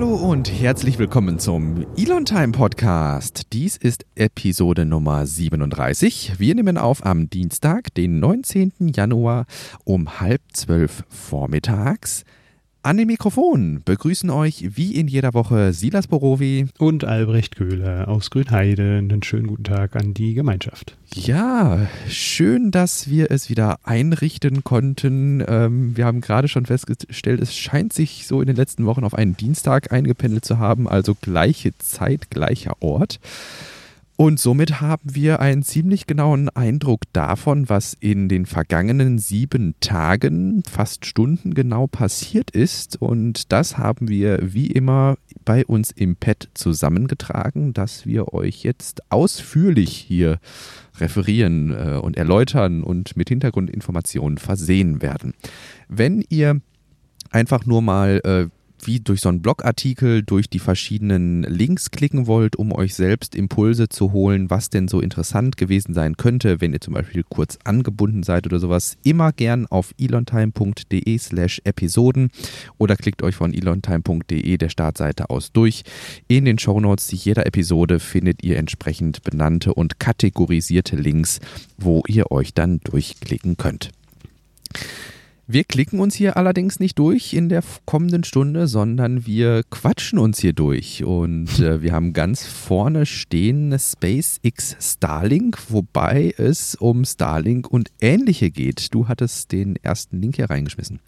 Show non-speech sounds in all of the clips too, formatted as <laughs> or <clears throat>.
Hallo und herzlich willkommen zum Elon Time Podcast. Dies ist Episode Nummer 37. Wir nehmen auf am Dienstag, den 19. Januar um halb zwölf vormittags. An den Mikrofon begrüßen euch wie in jeder Woche Silas Borowi und Albrecht Köhler aus Grünheide. Einen schönen guten Tag an die Gemeinschaft. Ja, schön, dass wir es wieder einrichten konnten. Ähm, wir haben gerade schon festgestellt, es scheint sich so in den letzten Wochen auf einen Dienstag eingependelt zu haben, also gleiche Zeit, gleicher Ort. Und somit haben wir einen ziemlich genauen Eindruck davon, was in den vergangenen sieben Tagen, fast Stunden genau passiert ist. Und das haben wir wie immer bei uns im Pad zusammengetragen, dass wir euch jetzt ausführlich hier referieren äh, und erläutern und mit Hintergrundinformationen versehen werden. Wenn ihr einfach nur mal äh, wie durch so einen Blogartikel durch die verschiedenen Links klicken wollt, um euch selbst Impulse zu holen, was denn so interessant gewesen sein könnte, wenn ihr zum Beispiel kurz angebunden seid oder sowas, immer gern auf elontime.de slash Episoden oder klickt euch von elontime.de der Startseite aus durch. In den Shownotes jeder Episode findet ihr entsprechend benannte und kategorisierte Links, wo ihr euch dann durchklicken könnt. Wir klicken uns hier allerdings nicht durch in der kommenden Stunde, sondern wir quatschen uns hier durch. Und äh, wir haben ganz vorne stehen SpaceX Starlink, wobei es um Starlink und ähnliche geht. Du hattest den ersten Link hier reingeschmissen.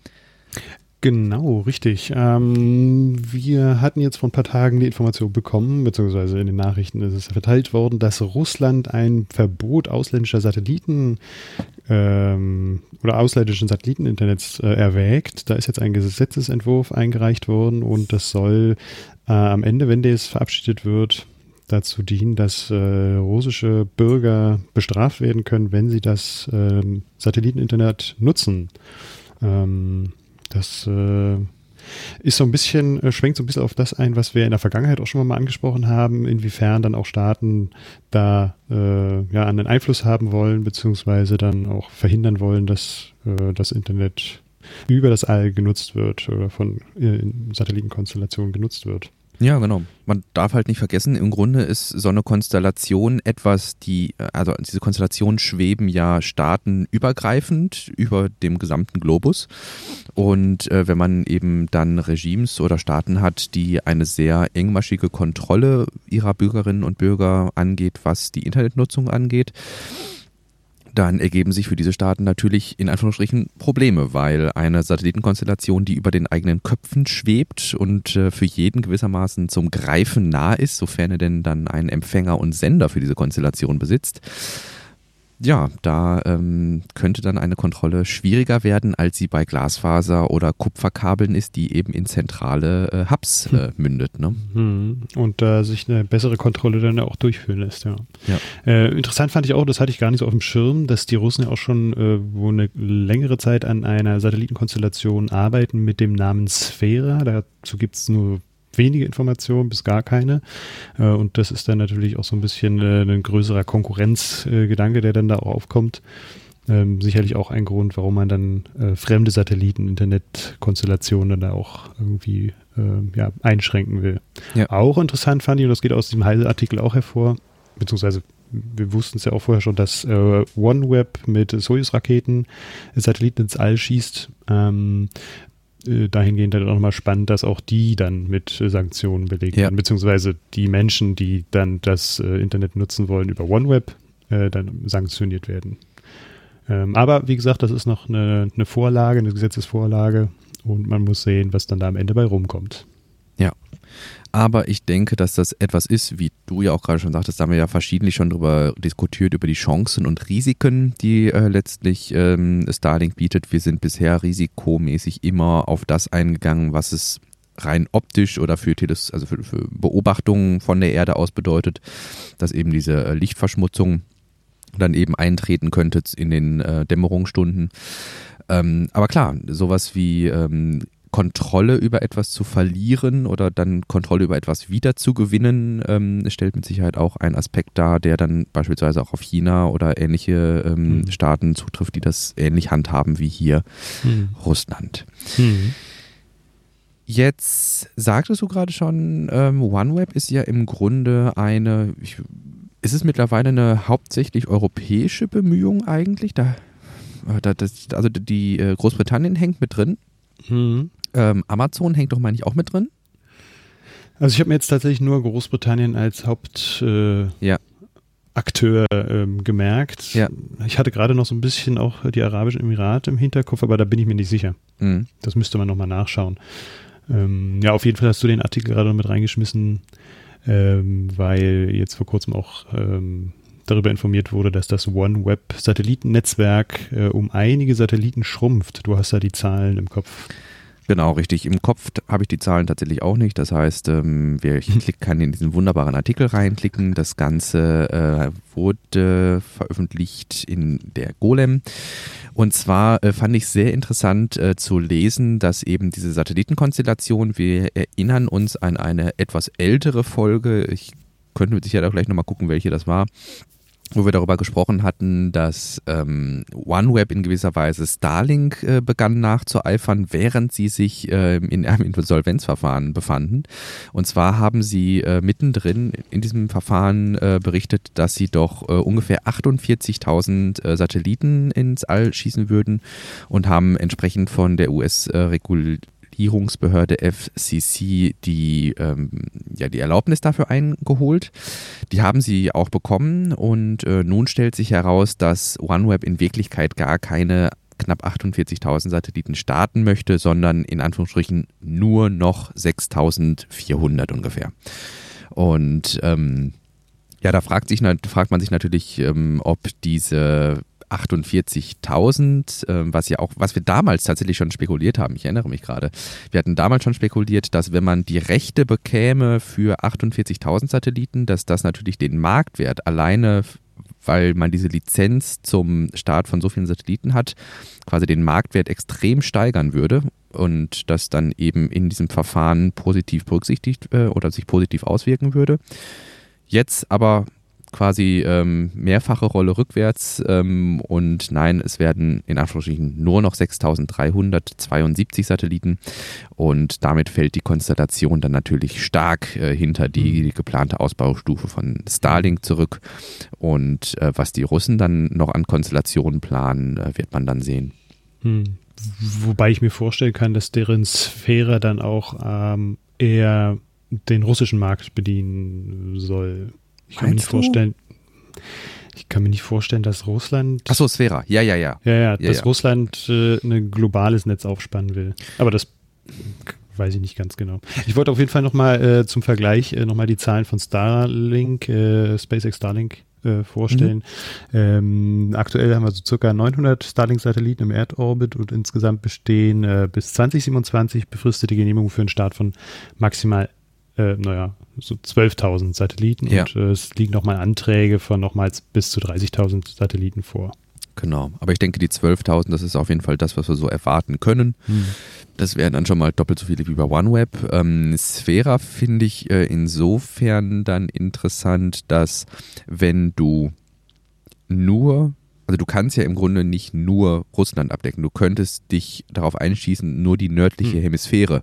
Genau, richtig. Ähm, wir hatten jetzt vor ein paar Tagen die Information bekommen, beziehungsweise in den Nachrichten ist es verteilt worden, dass Russland ein Verbot ausländischer Satelliten ähm, oder ausländischen Satelliteninternets äh, erwägt. Da ist jetzt ein Gesetzesentwurf eingereicht worden und das soll äh, am Ende, wenn das verabschiedet wird, dazu dienen, dass äh, russische Bürger bestraft werden können, wenn sie das ähm, Satelliteninternet nutzen. Ähm, das äh, ist so ein bisschen, äh, schwenkt so ein bisschen auf das ein, was wir in der Vergangenheit auch schon mal angesprochen haben, inwiefern dann auch Staaten da äh, ja einen Einfluss haben wollen, beziehungsweise dann auch verhindern wollen, dass äh, das Internet über das All genutzt wird oder von äh, Satellitenkonstellationen genutzt wird. Ja, genau. Man darf halt nicht vergessen, im Grunde ist so eine Konstellation etwas, die, also diese Konstellationen schweben ja staatenübergreifend über dem gesamten Globus. Und äh, wenn man eben dann Regimes oder Staaten hat, die eine sehr engmaschige Kontrolle ihrer Bürgerinnen und Bürger angeht, was die Internetnutzung angeht, dann ergeben sich für diese Staaten natürlich in Anführungsstrichen Probleme, weil eine Satellitenkonstellation, die über den eigenen Köpfen schwebt und äh, für jeden gewissermaßen zum Greifen nah ist, sofern er denn dann einen Empfänger und Sender für diese Konstellation besitzt, ja, da ähm, könnte dann eine Kontrolle schwieriger werden, als sie bei Glasfaser oder Kupferkabeln ist, die eben in zentrale äh, Hubs hm. äh, mündet. Ne? Hm. Und da äh, sich eine bessere Kontrolle dann auch durchführen lässt, ja. ja. Äh, interessant fand ich auch, das hatte ich gar nicht so auf dem Schirm, dass die Russen ja auch schon äh, wo eine längere Zeit an einer Satellitenkonstellation arbeiten mit dem Namen Sphera. Dazu gibt es nur wenige Informationen bis gar keine. Äh, und das ist dann natürlich auch so ein bisschen äh, ein größerer Konkurrenzgedanke, der dann da auch aufkommt. Ähm, sicherlich auch ein Grund, warum man dann äh, fremde Satelliten, Internetkonstellationen dann da auch irgendwie äh, ja, einschränken will. Ja. Auch interessant fand ich, und das geht aus diesem Heise-Artikel auch hervor, beziehungsweise wir wussten es ja auch vorher schon, dass äh, OneWeb mit Soyuz-Raketen Satelliten ins All schießt. Ähm, äh, dahingehend dann auch nochmal spannend, dass auch die dann mit äh, Sanktionen belegt ja. werden, beziehungsweise die Menschen, die dann das äh, Internet nutzen wollen über OneWeb, dann sanktioniert werden. Ähm, aber wie gesagt, das ist noch eine, eine Vorlage, eine Gesetzesvorlage und man muss sehen, was dann da am Ende bei rumkommt. Ja. Aber ich denke, dass das etwas ist, wie du ja auch gerade schon sagtest, da haben wir ja verschiedentlich schon darüber diskutiert, über die Chancen und Risiken, die äh, letztlich ähm, Starlink bietet. Wir sind bisher risikomäßig immer auf das eingegangen, was es rein optisch oder für, Teles also für, für Beobachtungen von der Erde aus bedeutet, dass eben diese äh, Lichtverschmutzung dann eben eintreten könnte in den äh, Dämmerungsstunden. Ähm, aber klar, sowas wie ähm, Kontrolle über etwas zu verlieren oder dann Kontrolle über etwas wiederzugewinnen, ähm, stellt mit Sicherheit auch einen Aspekt dar, der dann beispielsweise auch auf China oder ähnliche ähm, mhm. Staaten zutrifft, die das ähnlich handhaben wie hier mhm. Russland. Mhm. Jetzt sagtest du gerade schon, ähm, OneWeb ist ja im Grunde eine, ich, ist es mittlerweile eine hauptsächlich europäische Bemühung eigentlich? Da, da das, also die äh, Großbritannien hängt mit drin. Mhm. Ähm, Amazon hängt doch, meine ich, auch mit drin. Also ich habe mir jetzt tatsächlich nur Großbritannien als Hauptakteur äh, ja. ähm, gemerkt. Ja. Ich hatte gerade noch so ein bisschen auch die Arabischen Emirate im Hinterkopf, aber da bin ich mir nicht sicher. Mhm. Das müsste man nochmal nachschauen. Ähm, ja, auf jeden Fall hast du den Artikel gerade noch mit reingeschmissen, ähm, weil jetzt vor kurzem auch ähm, darüber informiert wurde, dass das OneWeb-Satellitennetzwerk äh, um einige Satelliten schrumpft. Du hast da die Zahlen im Kopf. Genau, richtig. Im Kopf habe ich die Zahlen tatsächlich auch nicht. Das heißt, ähm, wer ich kann in diesen wunderbaren Artikel reinklicken. Das Ganze äh, wurde veröffentlicht in der Golem. Und zwar äh, fand ich sehr interessant äh, zu lesen, dass eben diese Satellitenkonstellation, wir erinnern uns an eine etwas ältere Folge. Ich könnte mit Sicherheit auch gleich nochmal gucken, welche das war wo wir darüber gesprochen hatten, dass ähm, OneWeb in gewisser Weise Starlink äh, begann nachzueifern, während sie sich äh, in einem Insolvenzverfahren befanden. Und zwar haben sie äh, mittendrin in diesem Verfahren äh, berichtet, dass sie doch äh, ungefähr 48.000 äh, Satelliten ins All schießen würden und haben entsprechend von der US-Regulierung Regulierungsbehörde FCC die, ähm, ja, die Erlaubnis dafür eingeholt. Die haben sie auch bekommen und äh, nun stellt sich heraus, dass OneWeb in Wirklichkeit gar keine knapp 48.000 Satelliten starten möchte, sondern in Anführungsstrichen nur noch 6.400 ungefähr. Und ähm, ja, da fragt, sich, fragt man sich natürlich, ähm, ob diese 48.000, äh, was ja auch, was wir damals tatsächlich schon spekuliert haben. Ich erinnere mich gerade. Wir hatten damals schon spekuliert, dass wenn man die Rechte bekäme für 48.000 Satelliten, dass das natürlich den Marktwert alleine weil man diese Lizenz zum Start von so vielen Satelliten hat, quasi den Marktwert extrem steigern würde und das dann eben in diesem Verfahren positiv berücksichtigt äh, oder sich positiv auswirken würde. Jetzt aber quasi ähm, mehrfache Rolle rückwärts ähm, und nein, es werden in Anführungsstrichen nur noch 6372 Satelliten und damit fällt die Konstellation dann natürlich stark äh, hinter die, die, geplante Ausbaustufe von Starlink zurück und äh, was die Russen dann noch an Konstellationen planen, äh, wird man dann sehen. Hm. Wobei ich mir vorstellen kann, dass deren Sphäre dann auch ähm, eher den russischen Markt bedienen soll. Ich kann Meinst mir nicht vorstellen. Ich kann mir nicht vorstellen, dass Russland. Achso, Sphäre. Ja, ja, ja. Ja, ja, dass ja. Russland äh, ein globales Netz aufspannen will. Aber das weiß ich nicht ganz genau. Ich wollte auf jeden Fall nochmal äh, zum Vergleich äh, nochmal die Zahlen von Starlink, äh, SpaceX Starlink äh, vorstellen. Mhm. Ähm, aktuell haben wir so circa 900 Starlink-Satelliten im Erdorbit und insgesamt bestehen äh, bis 2027 befristete Genehmigungen für einen Start von maximal äh, naja, so 12.000 Satelliten ja. und äh, es liegen nochmal Anträge von nochmals bis zu 30.000 Satelliten vor. Genau, aber ich denke, die 12.000, das ist auf jeden Fall das, was wir so erwarten können. Hm. Das wären dann schon mal doppelt so viele wie bei OneWeb. Ähm, Sphera finde ich äh, insofern dann interessant, dass wenn du nur also du kannst ja im Grunde nicht nur Russland abdecken. Du könntest dich darauf einschießen, nur die nördliche hm. Hemisphäre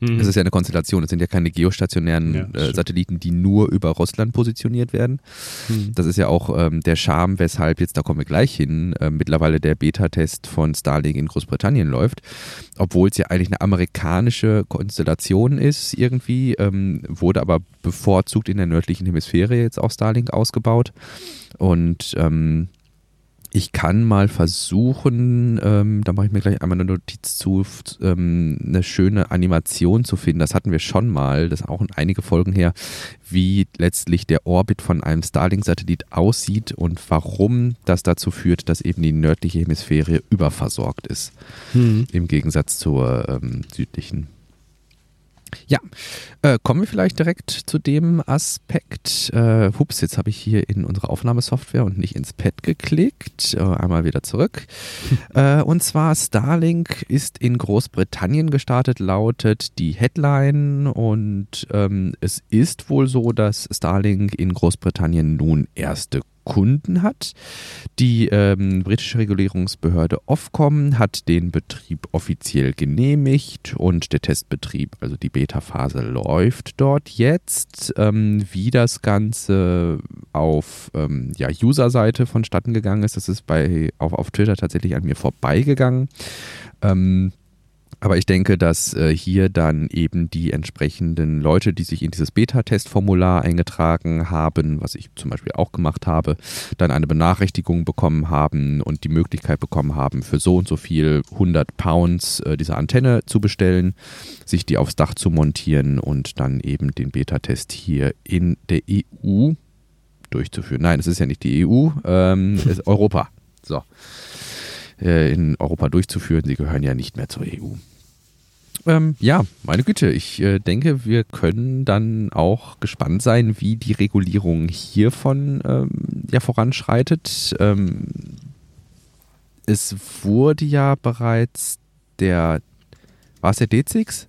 Mhm. Das ist ja eine Konstellation. Das sind ja keine geostationären ja, äh, Satelliten, die nur über Russland positioniert werden. Mhm. Das ist ja auch ähm, der Charme, weshalb jetzt, da kommen wir gleich hin, äh, mittlerweile der Beta-Test von Starlink in Großbritannien läuft. Obwohl es ja eigentlich eine amerikanische Konstellation ist, irgendwie, ähm, wurde aber bevorzugt in der nördlichen Hemisphäre jetzt auch Starlink ausgebaut. Und ähm, ich kann mal versuchen, ähm, da mache ich mir gleich einmal eine Notiz zu, ähm, eine schöne Animation zu finden. Das hatten wir schon mal, das ist auch einige Folgen her, wie letztlich der Orbit von einem Starlink-Satellit aussieht und warum das dazu führt, dass eben die nördliche Hemisphäre überversorgt ist, hm. im Gegensatz zur ähm, südlichen. Ja, äh, kommen wir vielleicht direkt zu dem Aspekt. Äh, hups, jetzt habe ich hier in unsere Aufnahmesoftware und nicht ins Pad geklickt. Äh, einmal wieder zurück. <laughs> äh, und zwar Starlink ist in Großbritannien gestartet, lautet die Headline. Und ähm, es ist wohl so, dass Starlink in Großbritannien nun erste Kunden hat. Die ähm, britische Regulierungsbehörde Ofcom hat den Betrieb offiziell genehmigt und der Testbetrieb, also die Beta-Phase, läuft dort jetzt. Ähm, wie das Ganze auf ähm, ja, User-Seite vonstatten gegangen ist, das ist bei, auf, auf Twitter tatsächlich an mir vorbeigegangen. Ähm, aber ich denke, dass äh, hier dann eben die entsprechenden Leute, die sich in dieses Beta-Test-Formular eingetragen haben, was ich zum Beispiel auch gemacht habe, dann eine Benachrichtigung bekommen haben und die Möglichkeit bekommen haben, für so und so viel 100 Pounds äh, diese Antenne zu bestellen, sich die aufs Dach zu montieren und dann eben den Beta-Test hier in der EU durchzuführen. Nein, es ist ja nicht die EU, ähm, es ist <laughs> Europa. So äh, in Europa durchzuführen. Sie gehören ja nicht mehr zur EU. Ähm, ja, meine Güte, ich äh, denke, wir können dann auch gespannt sein, wie die Regulierung hiervon ähm, ja voranschreitet. Ähm, es wurde ja bereits der, war es der D6?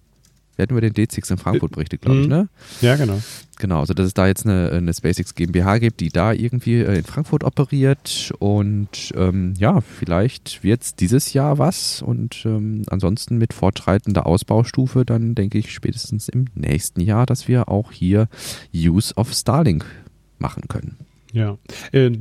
Wir hatten über den D6 in Frankfurt berichtet, glaube ich, mhm. ne? Ja, genau. Genau, also dass es da jetzt eine, eine SpaceX GmbH gibt, die da irgendwie äh, in Frankfurt operiert und ähm, ja, vielleicht wird es dieses Jahr was und ähm, ansonsten mit fortschreitender Ausbaustufe dann denke ich spätestens im nächsten Jahr, dass wir auch hier Use of Starlink machen können. Ja, äh,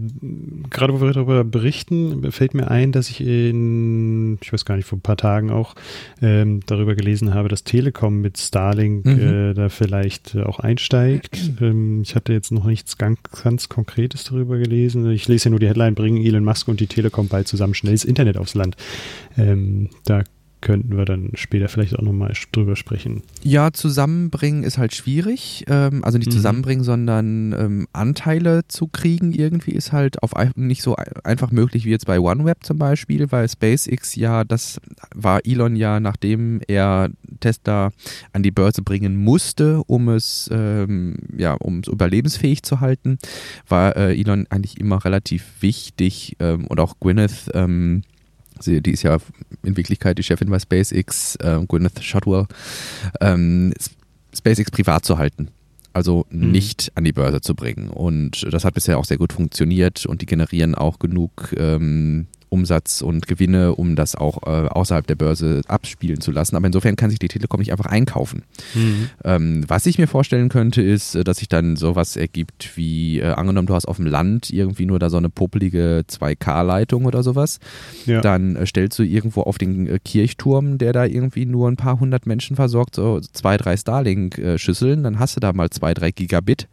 gerade wo wir darüber berichten, fällt mir ein, dass ich in, ich weiß gar nicht, vor ein paar Tagen auch ähm, darüber gelesen habe, dass Telekom mit Starlink mhm. äh, da vielleicht äh, auch einsteigt. Ähm, ich hatte jetzt noch nichts ganz, ganz Konkretes darüber gelesen. Ich lese ja nur die Headline, bringen Elon Musk und die Telekom bald zusammen schnelles Internet aufs Land. Ähm, da könnten wir dann später vielleicht auch nochmal drüber sprechen. Ja, zusammenbringen ist halt schwierig. Ähm, also nicht mhm. zusammenbringen, sondern ähm, Anteile zu kriegen irgendwie ist halt auf nicht so einfach möglich wie jetzt bei OneWeb zum Beispiel, weil SpaceX ja, das war Elon ja, nachdem er Tesla an die Börse bringen musste, um es ähm, ja, um es überlebensfähig zu halten, war äh, Elon eigentlich immer relativ wichtig und auch Gwyneth ähm, Sie, die ist ja in Wirklichkeit die Chefin bei SpaceX, äh, Gwyneth Shotwell, ähm, SpaceX privat zu halten. Also mhm. nicht an die Börse zu bringen. Und das hat bisher auch sehr gut funktioniert und die generieren auch genug ähm, Umsatz und Gewinne, um das auch äh, außerhalb der Börse abspielen zu lassen. Aber insofern kann sich die Telekom nicht einfach einkaufen. Mhm. Ähm, was ich mir vorstellen könnte, ist, äh, dass sich dann sowas ergibt wie, äh, angenommen, du hast auf dem Land irgendwie nur da so eine popelige 2K-Leitung oder sowas. Ja. Dann äh, stellst du irgendwo auf den äh, Kirchturm, der da irgendwie nur ein paar hundert Menschen versorgt, so zwei, drei Starlink-Schüsseln, dann hast du da mal zwei, drei Gigabit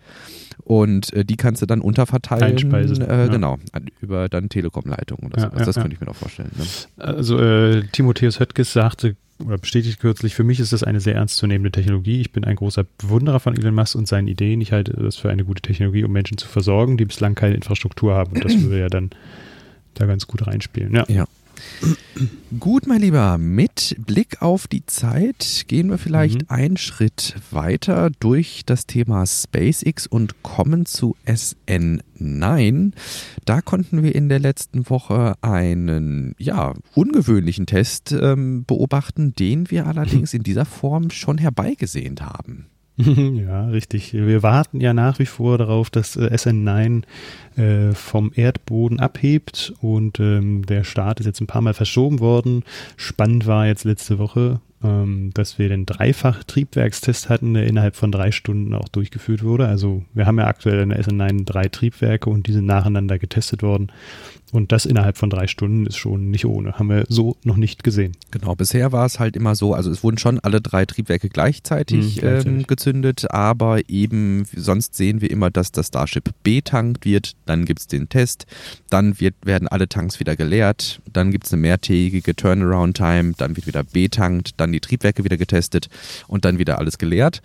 und äh, die kannst du dann unterverteilen. Einspeisen. Äh, ja. Genau, über dann Telekom-Leitungen oder ja, sowas. das könnte ich mir noch vorstellen. Ne? Also äh, Timotheus Höttges sagte oder bestätigt kürzlich, für mich ist das eine sehr ernstzunehmende Technologie. Ich bin ein großer Bewunderer von Elon Musk und seinen Ideen. Ich halte das für eine gute Technologie, um Menschen zu versorgen, die bislang keine Infrastruktur haben. Und das <clears throat> würde ja dann da ganz gut reinspielen. Ja. ja. Gut, mein Lieber, mit Blick auf die Zeit gehen wir vielleicht mhm. einen Schritt weiter durch das Thema SpaceX und kommen zu SN9. Da konnten wir in der letzten Woche einen ja, ungewöhnlichen Test ähm, beobachten, den wir allerdings in dieser Form schon herbeigesehnt haben. <laughs> Ja, richtig. Wir warten ja nach wie vor darauf, dass äh, SN9 äh, vom Erdboden abhebt und ähm, der Start ist jetzt ein paar Mal verschoben worden. Spannend war jetzt letzte Woche, ähm, dass wir den Dreifach-Triebwerkstest hatten, der innerhalb von drei Stunden auch durchgeführt wurde. Also wir haben ja aktuell in der SN9 drei Triebwerke und die sind nacheinander getestet worden. Und das innerhalb von drei Stunden ist schon nicht ohne. Haben wir so noch nicht gesehen. Genau, bisher war es halt immer so, also es wurden schon alle drei Triebwerke gleichzeitig, mhm, gleichzeitig. Ähm, gezündet, aber eben sonst sehen wir immer, dass das Starship betankt wird, dann gibt es den Test, dann wird, werden alle Tanks wieder geleert, dann gibt es eine mehrtägige Turnaround-Time, dann wird wieder betankt, dann die Triebwerke wieder getestet und dann wieder alles geleert.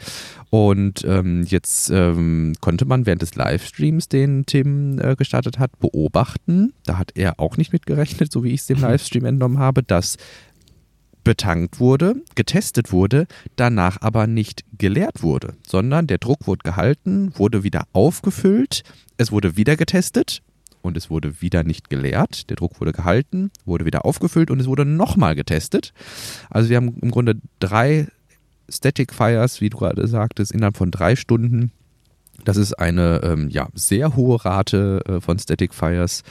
Und ähm, jetzt ähm, konnte man während des Livestreams, den Tim äh, gestartet hat, beobachten, da hat er auch nicht mitgerechnet, so wie ich es dem Livestream entnommen habe, dass betankt wurde, getestet wurde, danach aber nicht geleert wurde, sondern der Druck wurde gehalten, wurde wieder aufgefüllt, es wurde wieder getestet und es wurde wieder nicht geleert. Der Druck wurde gehalten, wurde wieder aufgefüllt und es wurde nochmal getestet. Also wir haben im Grunde drei Static Fires, wie du gerade sagtest, innerhalb von drei Stunden Das ist eine ähm, ja, sehr hohe Rate äh, von Static Fires,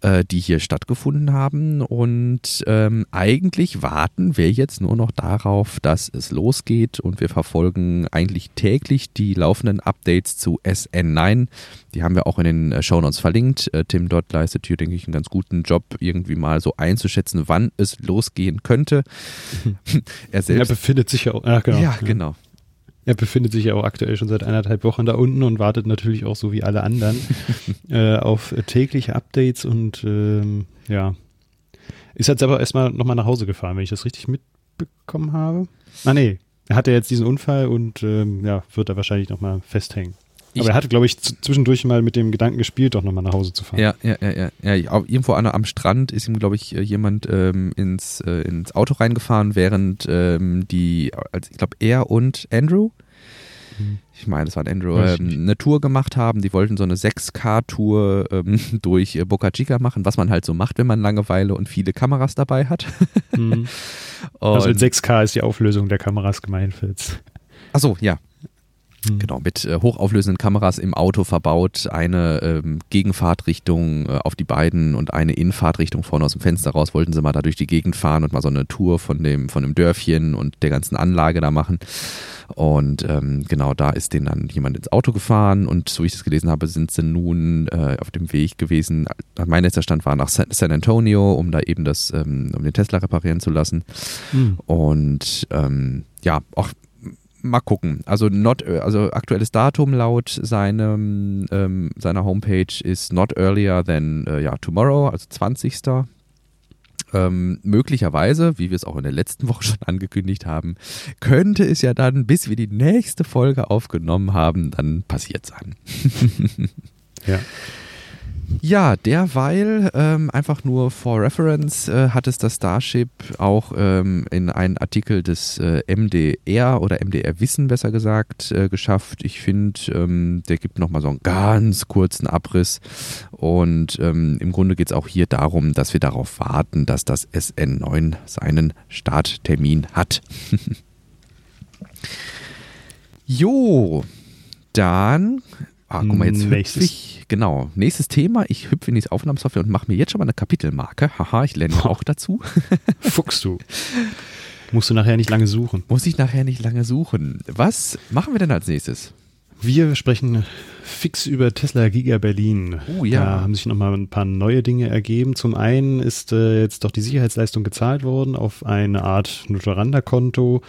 äh, die hier stattgefunden haben. Und ähm, eigentlich warten wir jetzt nur noch darauf, dass es losgeht. Und wir verfolgen eigentlich täglich die laufenden Updates zu SN9. Die haben wir auch in den äh, Shownotes verlinkt. Äh, Tim Dott leistet hier, denke ich, einen ganz guten Job, irgendwie mal so einzuschätzen, wann es losgehen könnte. <laughs> er selbst. Er befindet sich ja auch. Ja, genau. Ja, genau. Er befindet sich ja auch aktuell schon seit eineinhalb Wochen da unten und wartet natürlich auch so wie alle anderen <laughs> äh, auf tägliche Updates und ähm, ja. Ist jetzt aber erstmal nochmal nach Hause gefahren, wenn ich das richtig mitbekommen habe. Ah nee, er hatte jetzt diesen Unfall und ähm, ja, wird da wahrscheinlich nochmal festhängen. Ich Aber er hatte, glaube ich, zwischendurch mal mit dem Gedanken gespielt, doch nochmal nach Hause zu fahren. Ja, ja, ja, ja. ja irgendwo an, am Strand ist ihm, glaube ich, äh, jemand ähm, ins, äh, ins Auto reingefahren, während ähm, die, also ich glaube, er und Andrew, mhm. ich meine, das war Andrew, ähm, eine Tour gemacht haben. Die wollten so eine 6K-Tour ähm, <laughs> durch äh, Boca Chica machen, was man halt so macht, wenn man Langeweile und viele Kameras dabei hat. Mhm. <laughs> also mit 6K ist die Auflösung der Kameras gemeint, Fitz. Achso, ja, Mhm. Genau, mit äh, hochauflösenden Kameras im Auto verbaut, eine ähm, Gegenfahrtrichtung äh, auf die beiden und eine Innenfahrtrichtung vorne aus dem Fenster raus. Wollten sie mal da durch die Gegend fahren und mal so eine Tour von dem, von dem Dörfchen und der ganzen Anlage da machen. Und ähm, genau da ist denen dann jemand ins Auto gefahren und so wie ich das gelesen habe, sind sie nun äh, auf dem Weg gewesen. Mein letzter Stand war nach San Antonio, um da eben das, ähm, um den Tesla reparieren zu lassen. Mhm. Und ähm, ja, auch mal gucken. Also not, also aktuelles Datum laut seinem, ähm, seiner Homepage ist not earlier than äh, ja, tomorrow, also 20. Ähm, möglicherweise, wie wir es auch in der letzten <laughs> Woche schon angekündigt haben, könnte es ja dann, bis wir die nächste Folge aufgenommen haben, dann passiert sein. <laughs> ja. Ja, derweil, ähm, einfach nur for reference, äh, hat es das Starship auch ähm, in einen Artikel des äh, MDR oder MDR Wissen besser gesagt äh, geschafft. Ich finde, ähm, der gibt nochmal so einen ganz kurzen Abriss und ähm, im Grunde geht es auch hier darum, dass wir darauf warten, dass das SN9 seinen Starttermin hat. <laughs> jo, dann Ah, guck mal, jetzt hüpfe ich, genau, nächstes Thema, ich hüpfe in die Aufnahmesoftware und mache mir jetzt schon mal eine Kapitelmarke. Haha, ich lerne auch dazu. <laughs> Fuchst du. Musst du nachher nicht lange suchen. Muss ich nachher nicht lange suchen. Was machen wir denn als nächstes? Wir sprechen fix über Tesla Giga Berlin. Oh ja. Da haben sich nochmal ein paar neue Dinge ergeben. Zum einen ist äh, jetzt doch die Sicherheitsleistung gezahlt worden auf eine Art Nutoranda-Konto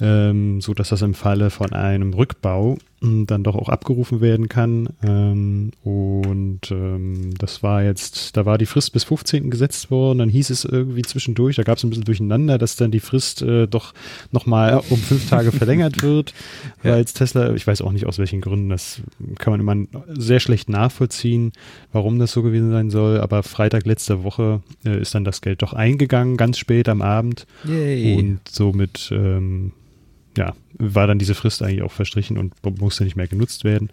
ähm, so dass das im Falle von einem Rückbau dann doch auch abgerufen werden kann. Ähm, und ähm, das war jetzt, da war die Frist bis 15. gesetzt worden, dann hieß es irgendwie zwischendurch, da gab es ein bisschen durcheinander, dass dann die Frist äh, doch nochmal um fünf Tage verlängert wird, <laughs> ja. weil jetzt Tesla, ich weiß auch nicht aus welchen Gründen, das kann man immer sehr schlecht nachvollziehen, warum das so gewesen sein soll, aber Freitag letzte Woche äh, ist dann das Geld doch eingegangen, ganz spät am Abend Yay. und somit ähm, ja, war dann diese Frist eigentlich auch verstrichen und musste nicht mehr genutzt werden.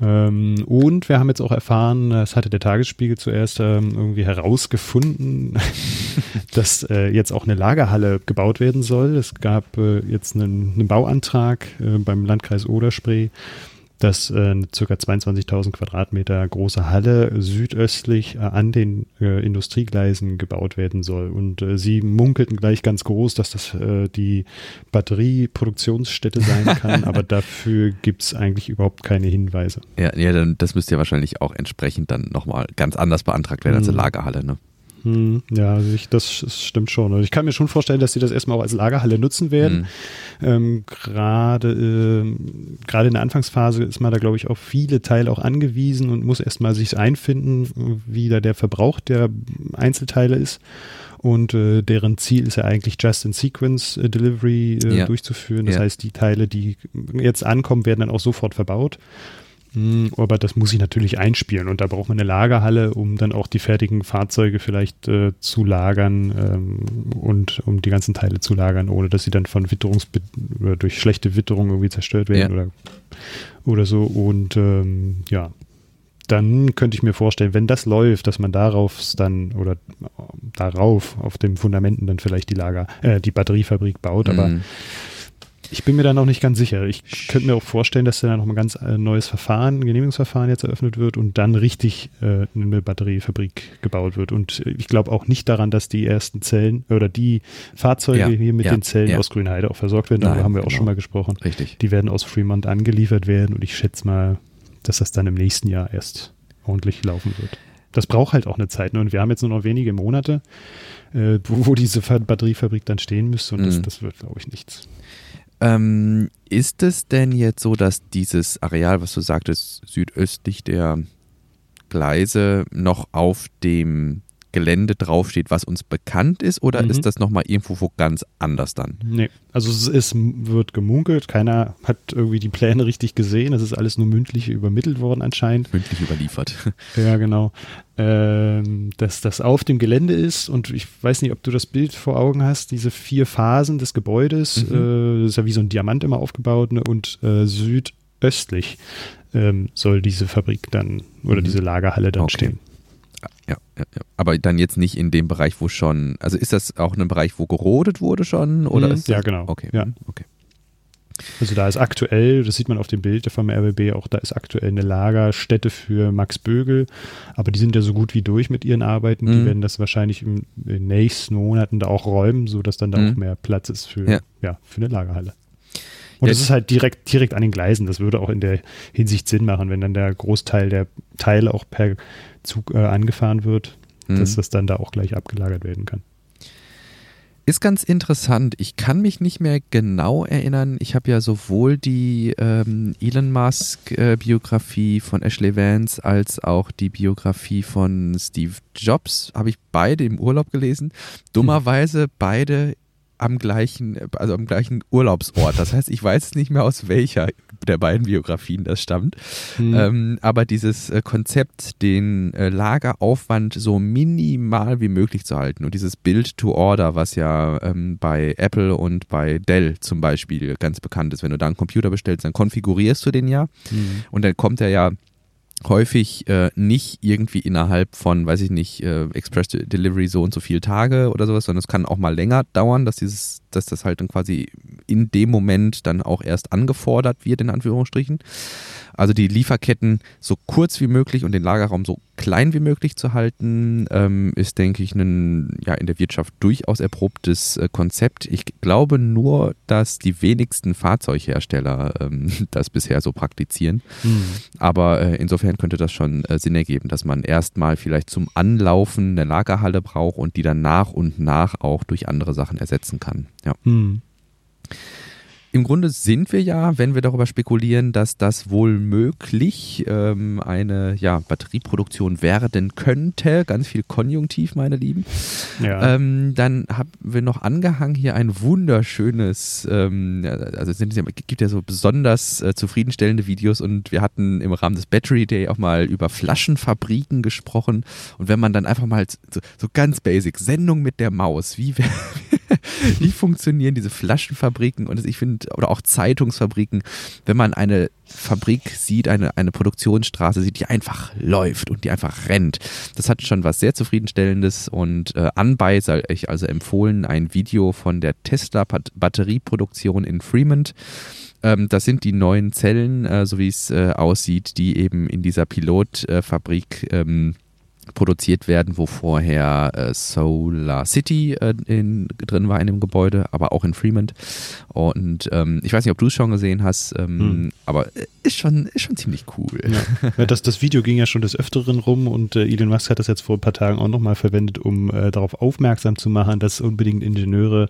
Ähm, und wir haben jetzt auch erfahren, das hatte der Tagesspiegel zuerst ähm, irgendwie herausgefunden, <laughs> dass äh, jetzt auch eine Lagerhalle gebaut werden soll. Es gab äh, jetzt einen, einen Bauantrag äh, beim Landkreis Oderspree dass äh, eine ca. 22.000 Quadratmeter große Halle südöstlich äh, an den äh, Industriegleisen gebaut werden soll. Und äh, sie munkelten gleich ganz groß, dass das äh, die Batterieproduktionsstätte sein <laughs> kann, aber dafür gibt es eigentlich überhaupt keine Hinweise. Ja, ja, dann das müsste ja wahrscheinlich auch entsprechend dann nochmal ganz anders beantragt werden als eine hm. Lagerhalle, ne? Hm, ja, also ich, das, das, stimmt schon. Also ich kann mir schon vorstellen, dass sie das erstmal auch als Lagerhalle nutzen werden. Mhm. Ähm, Gerade äh, in der Anfangsphase ist man da, glaube ich, auf viele Teile auch angewiesen und muss erstmal sich einfinden, wie da der Verbrauch der Einzelteile ist. Und äh, deren Ziel ist ja eigentlich Just-in-Sequence-Delivery äh, ja. durchzuführen. Das ja. heißt, die Teile, die jetzt ankommen, werden dann auch sofort verbaut. Hm, aber das muss ich natürlich einspielen und da braucht man eine Lagerhalle, um dann auch die fertigen Fahrzeuge vielleicht äh, zu lagern ähm, und um die ganzen Teile zu lagern, ohne dass sie dann von Witterungs oder durch schlechte Witterung irgendwie zerstört werden ja. oder, oder so. Und ähm, ja, dann könnte ich mir vorstellen, wenn das läuft, dass man darauf dann oder darauf auf den Fundamenten dann vielleicht die Lager, äh, die Batteriefabrik baut, aber mhm. Ich bin mir da noch nicht ganz sicher. Ich könnte mir auch vorstellen, dass da noch ein ganz äh, neues Verfahren, Genehmigungsverfahren jetzt eröffnet wird und dann richtig äh, eine Batteriefabrik gebaut wird. Und äh, ich glaube auch nicht daran, dass die ersten Zellen oder die Fahrzeuge ja, hier mit ja, den Zellen ja. aus Grünheide auch versorgt werden. Darüber haben wir genau. auch schon mal gesprochen. Richtig. Die werden aus Fremont angeliefert werden und ich schätze mal, dass das dann im nächsten Jahr erst ordentlich laufen wird. Das braucht halt auch eine Zeit. Ne? Und wir haben jetzt nur noch wenige Monate, äh, wo, wo, diese Batteriefabrik dann stehen müsste und mhm. das, das wird, glaube ich, nichts. Ähm, ist es denn jetzt so, dass dieses Areal, was du sagtest, südöstlich der Gleise noch auf dem Gelände draufsteht, was uns bekannt ist, oder mhm. ist das nochmal irgendwo wo ganz anders dann? Nee, also es ist, wird gemunkelt, keiner hat irgendwie die Pläne richtig gesehen, es ist alles nur mündlich übermittelt worden anscheinend. Mündlich überliefert. <laughs> Ja, genau. Ähm, dass das auf dem Gelände ist und ich weiß nicht, ob du das Bild vor Augen hast, diese vier Phasen des Gebäudes, mhm. äh, das ist ja wie so ein Diamant immer aufgebaut ne, und äh, südöstlich ähm, soll diese Fabrik dann oder mhm. diese Lagerhalle dann okay. stehen. Ja, ja, ja, Aber dann jetzt nicht in dem Bereich, wo schon, also ist das auch ein Bereich, wo gerodet wurde schon? Oder mhm, ja, genau. Okay. Ja. okay. Also da ist aktuell, das sieht man auf dem Bild vom RBB auch, da ist aktuell eine Lagerstätte für Max Bögel, aber die sind ja so gut wie durch mit ihren Arbeiten. Mhm. Die werden das wahrscheinlich in den nächsten Monaten da auch räumen, sodass dann da mhm. auch mehr Platz ist für, ja. ja für eine Lagerhalle. Und es ist halt direkt, direkt an den Gleisen. Das würde auch in der Hinsicht Sinn machen, wenn dann der Großteil der Teile auch per Zug äh, angefahren wird, mhm. dass das dann da auch gleich abgelagert werden kann. Ist ganz interessant. Ich kann mich nicht mehr genau erinnern. Ich habe ja sowohl die ähm, Elon Musk-Biografie äh, von Ashley Vance als auch die Biografie von Steve Jobs, habe ich beide im Urlaub gelesen. Dummerweise beide am gleichen, also am gleichen Urlaubsort. Das heißt, ich weiß nicht mehr aus welcher der beiden Biografien das stammt. Mhm. Ähm, aber dieses äh, Konzept, den äh, Lageraufwand so minimal wie möglich zu halten und dieses Build to Order, was ja ähm, bei Apple und bei Dell zum Beispiel ganz bekannt ist, wenn du da einen Computer bestellst, dann konfigurierst du den ja mhm. und dann kommt er ja häufig äh, nicht irgendwie innerhalb von, weiß ich nicht, äh, Express Delivery so und so viele Tage oder sowas, sondern es kann auch mal länger dauern, dass dieses, dass das halt dann quasi in dem Moment dann auch erst angefordert wird, in Anführungsstrichen. Also die Lieferketten so kurz wie möglich und den Lagerraum so klein wie möglich zu halten, ähm, ist, denke ich, ein ja, in der Wirtschaft durchaus erprobtes äh, Konzept. Ich glaube nur, dass die wenigsten Fahrzeughersteller ähm, <laughs> das bisher so praktizieren. Mhm. Aber äh, insofern könnte das schon äh, Sinn ergeben, dass man erstmal vielleicht zum Anlaufen eine Lagerhalle braucht und die dann nach und nach auch durch andere Sachen ersetzen kann. Ja. Mhm. Im Grunde sind wir ja, wenn wir darüber spekulieren, dass das wohl möglich ähm, eine ja, Batterieproduktion werden könnte, ganz viel Konjunktiv, meine Lieben. Ja. Ähm, dann haben wir noch angehangen hier ein wunderschönes, ähm, also es gibt ja so besonders äh, zufriedenstellende Videos und wir hatten im Rahmen des Battery Day auch mal über Flaschenfabriken gesprochen und wenn man dann einfach mal so, so ganz basic, Sendung mit der Maus, wie, <laughs> <laughs> wie funktionieren diese Flaschenfabriken und ich finde oder auch Zeitungsfabriken, wenn man eine Fabrik sieht, eine, eine Produktionsstraße sieht, die einfach läuft und die einfach rennt. Das hat schon was sehr zufriedenstellendes und äh, anbei sei ich also empfohlen ein Video von der Tesla Batterieproduktion in Fremont. Ähm, das sind die neuen Zellen, äh, so wie es äh, aussieht, die eben in dieser Pilotfabrik ähm, produziert werden, wo vorher äh, Solar City äh, in, drin war in dem Gebäude, aber auch in Fremont. Und ähm, ich weiß nicht, ob du es schon gesehen hast, ähm, hm. aber äh, ist schon, ist schon ziemlich cool. Ja. das, das Video ging ja schon des Öfteren rum und äh, Elon Musk hat das jetzt vor ein paar Tagen auch nochmal verwendet, um äh, darauf aufmerksam zu machen, dass unbedingt Ingenieure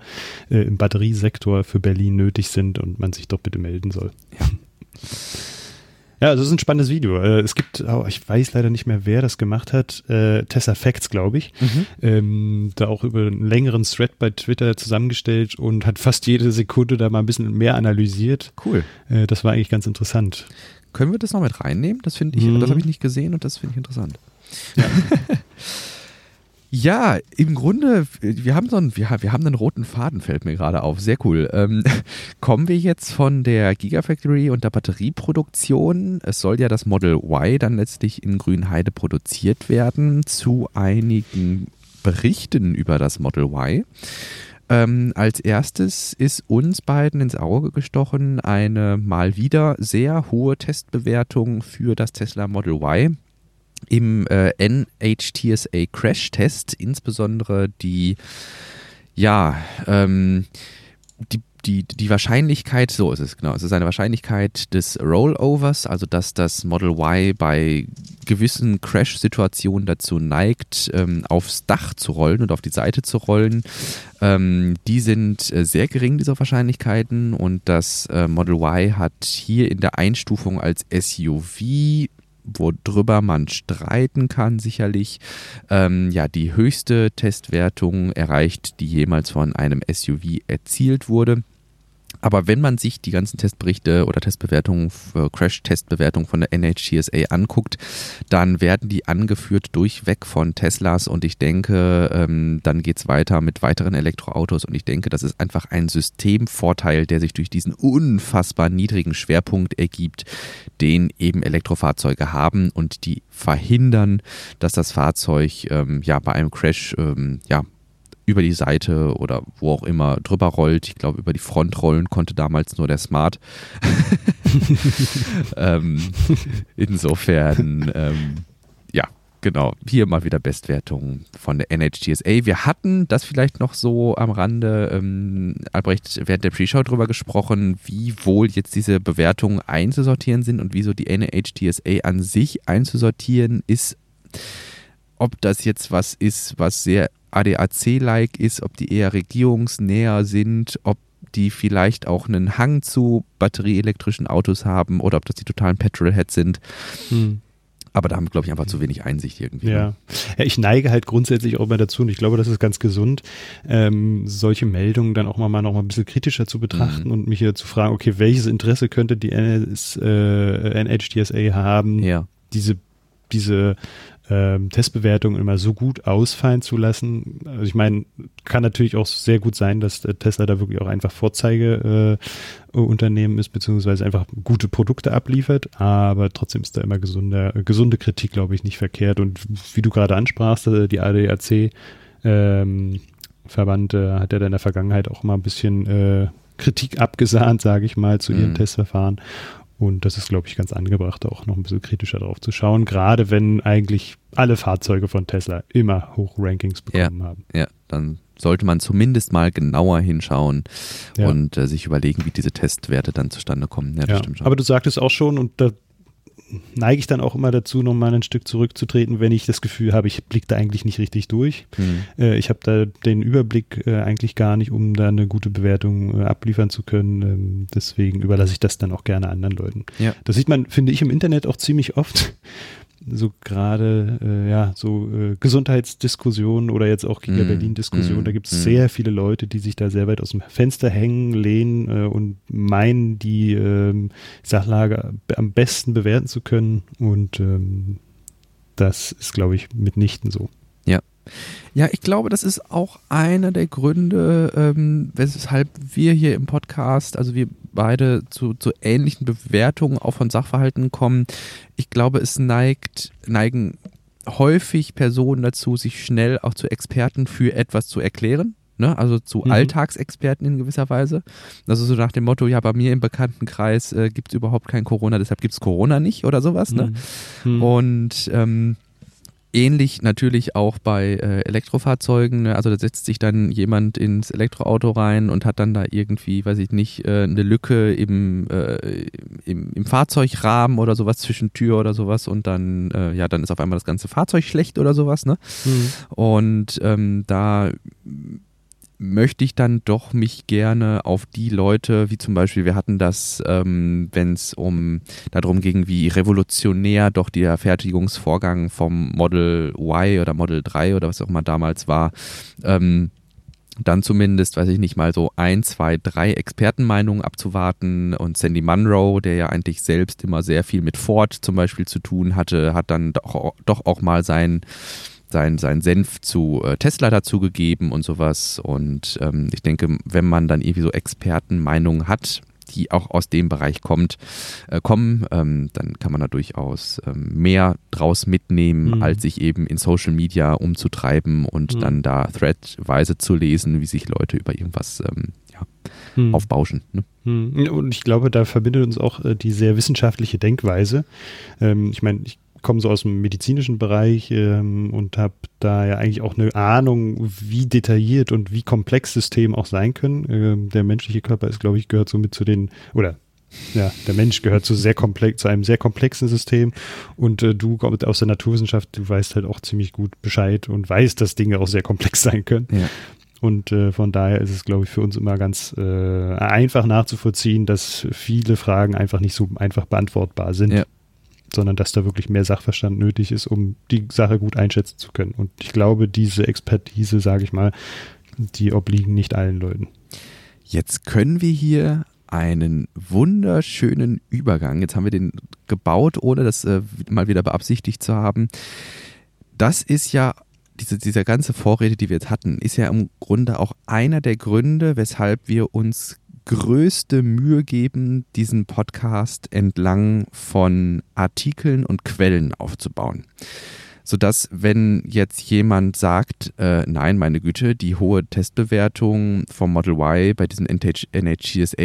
äh, im Batteriesektor für Berlin nötig sind und man sich doch bitte melden soll. Ja. Ja, das ist ein spannendes Video. Äh, es gibt, oh, ich weiß leider nicht mehr, wer das gemacht hat, äh, Tessa Facts, glaube ich, mhm. ähm, da auch über einen längeren Thread bei Twitter zusammengestellt und hat fast jede Sekunde da mal ein bisschen mehr analysiert. Cool. Äh, das war eigentlich ganz interessant. Können wir das noch mit reinnehmen? Das finde ich, mhm. das habe ich nicht gesehen und das finde ich interessant. Ja. <laughs> Ja, im Grunde, wir haben so einen, wir, wir haben einen roten Faden, fällt mir gerade auf. Sehr cool. Ähm, <laughs> kommen wir jetzt von der Gigafactory und der Batterieproduktion. Es soll ja das Model Y dann letztlich in Grünheide produziert werden, zu einigen Berichten über das Model Y. Ähm, als erstes ist uns beiden ins Auge gestochen eine mal wieder sehr hohe Testbewertung für das Tesla Model Y im äh, NHTSA Crash Test, insbesondere die ja, ähm, die die, die Wahrscheinlichkeit, so ist es genau, es ist eine Wahrscheinlichkeit des Rollovers, also dass das Model Y bei gewissen Crash-Situationen dazu neigt, ähm, aufs Dach zu rollen und auf die Seite zu rollen. Ähm, die sind äh, sehr gering, diese Wahrscheinlichkeiten, und das äh, Model Y hat hier in der Einstufung als SUV worüber man streiten kann, sicherlich. Ähm, ja, die höchste Testwertung erreicht, die jemals von einem SUV erzielt wurde. Aber wenn man sich die ganzen Testberichte oder Testbewertungen, Crash-Testbewertungen von der NHTSA anguckt, dann werden die angeführt durchweg von Teslas und ich denke, ähm, dann geht es weiter mit weiteren Elektroautos und ich denke, das ist einfach ein Systemvorteil, der sich durch diesen unfassbar niedrigen Schwerpunkt ergibt, den eben Elektrofahrzeuge haben und die verhindern, dass das Fahrzeug ähm, ja bei einem Crash ähm, ja über die Seite oder wo auch immer drüber rollt. Ich glaube, über die Front rollen konnte damals nur der Smart. <laughs> ähm, insofern, ähm, ja, genau. Hier mal wieder Bestwertung von der NHTSA. Wir hatten das vielleicht noch so am Rande, ähm, Albrecht, während der Pre-Show drüber gesprochen, wie wohl jetzt diese Bewertungen einzusortieren sind und wieso die NHTSA an sich einzusortieren ist ob das jetzt was ist, was sehr ADAC-like ist, ob die eher regierungsnäher sind, ob die vielleicht auch einen Hang zu batterieelektrischen Autos haben oder ob das die totalen Petrolheads sind. Hm. Aber da haben wir, glaube ich, einfach zu wenig Einsicht irgendwie. Ja. Ne? ja, ich neige halt grundsätzlich auch mal dazu und ich glaube, das ist ganz gesund, ähm, solche Meldungen dann auch mal, mal noch mal ein bisschen kritischer zu betrachten mhm. und mich hier zu fragen, okay, welches Interesse könnte die NS, äh, NHTSA haben, ja. diese diese ähm, Testbewertungen immer so gut ausfallen zu lassen. Also ich meine, kann natürlich auch sehr gut sein, dass Tesla da wirklich auch einfach Vorzeigeunternehmen äh, ist, beziehungsweise einfach gute Produkte abliefert, aber trotzdem ist da immer gesunde, gesunde Kritik, glaube ich, nicht verkehrt. Und wie du gerade ansprachst, äh, die ADAC ähm, Verband äh, hat ja in der Vergangenheit auch mal ein bisschen äh, Kritik abgesahnt, sage ich mal, zu ihrem mhm. Testverfahren. Und das ist, glaube ich, ganz angebracht, auch noch ein bisschen kritischer drauf zu schauen, gerade wenn eigentlich alle Fahrzeuge von Tesla immer Hochrankings bekommen ja, haben. Ja, dann sollte man zumindest mal genauer hinschauen ja. und äh, sich überlegen, wie diese Testwerte dann zustande kommen. Ja, ja. Aber du sagtest auch schon, und da neige ich dann auch immer dazu, nochmal ein Stück zurückzutreten, wenn ich das Gefühl habe, ich blicke da eigentlich nicht richtig durch. Mhm. Äh, ich habe da den Überblick äh, eigentlich gar nicht, um da eine gute Bewertung äh, abliefern zu können. Ähm, deswegen überlasse ich das dann auch gerne anderen Leuten. Ja. Das sieht man, finde ich, im Internet auch ziemlich oft, so gerade äh, ja so äh, Gesundheitsdiskussionen oder jetzt auch Giga mm, Berlin Diskussionen, mm, da gibt es mm. sehr viele Leute, die sich da sehr weit aus dem Fenster hängen, lehnen äh, und meinen, die ähm, Sachlage am besten bewerten zu können und ähm, das ist, glaube ich, mitnichten so. Ja. Ja, ich glaube, das ist auch einer der Gründe, ähm, weshalb wir hier im Podcast, also wir beide zu, zu ähnlichen Bewertungen auch von Sachverhalten kommen. Ich glaube, es neigt, neigen häufig Personen dazu, sich schnell auch zu Experten für etwas zu erklären. Ne? Also zu mhm. Alltagsexperten in gewisser Weise. Also so nach dem Motto, ja, bei mir im Bekanntenkreis äh, gibt es überhaupt kein Corona, deshalb gibt es Corona nicht oder sowas. Ne? Mhm. Mhm. Und ähm, Ähnlich natürlich auch bei äh, Elektrofahrzeugen. Ne? Also da setzt sich dann jemand ins Elektroauto rein und hat dann da irgendwie, weiß ich nicht, äh, eine Lücke im, äh, im, im, Fahrzeugrahmen oder sowas zwischen Tür oder sowas und dann, äh, ja, dann ist auf einmal das ganze Fahrzeug schlecht oder sowas. Ne? Mhm. Und ähm, da möchte ich dann doch mich gerne auf die Leute, wie zum Beispiel, wir hatten das, ähm, wenn es um darum ging, wie revolutionär doch der Fertigungsvorgang vom Model Y oder Model 3 oder was auch immer damals war, ähm, dann zumindest, weiß ich nicht mal, so ein, zwei, drei Expertenmeinungen abzuwarten. Und Sandy Munro, der ja eigentlich selbst immer sehr viel mit Ford zum Beispiel zu tun hatte, hat dann doch, doch auch mal sein sein, sein Senf zu äh, Tesla dazugegeben und sowas. Und ähm, ich denke, wenn man dann irgendwie so Expertenmeinungen hat, die auch aus dem Bereich kommt, äh, kommen, ähm, dann kann man da durchaus ähm, mehr draus mitnehmen, mhm. als sich eben in Social Media umzutreiben und mhm. dann da threadweise zu lesen, wie sich Leute über irgendwas ähm, ja, mhm. aufbauschen. Ne? Mhm. Und ich glaube, da verbindet uns auch äh, die sehr wissenschaftliche Denkweise. Ähm, ich meine, ich komme so aus dem medizinischen Bereich ähm, und habe da ja eigentlich auch eine Ahnung, wie detailliert und wie komplex Systeme auch sein können. Ähm, der menschliche Körper ist, glaube ich, gehört somit zu den, oder ja, der Mensch gehört zu sehr komplex, zu einem sehr komplexen System und äh, du aus der Naturwissenschaft, du weißt halt auch ziemlich gut Bescheid und weißt, dass Dinge auch sehr komplex <laughs> sein können. Ja. Und äh, von daher ist es, glaube ich, für uns immer ganz äh, einfach nachzuvollziehen, dass viele Fragen einfach nicht so einfach beantwortbar sind. Ja sondern dass da wirklich mehr Sachverstand nötig ist, um die Sache gut einschätzen zu können. Und ich glaube, diese Expertise, sage ich mal, die obliegen nicht allen Leuten. Jetzt können wir hier einen wunderschönen Übergang. Jetzt haben wir den gebaut, ohne das äh, mal wieder beabsichtigt zu haben. Das ist ja diese, dieser ganze Vorrede, die wir jetzt hatten, ist ja im Grunde auch einer der Gründe, weshalb wir uns größte Mühe geben, diesen Podcast entlang von Artikeln und Quellen aufzubauen. Sodass, wenn jetzt jemand sagt, äh, nein, meine Güte, die hohe Testbewertung vom Model Y bei diesen NHTSA-Tests,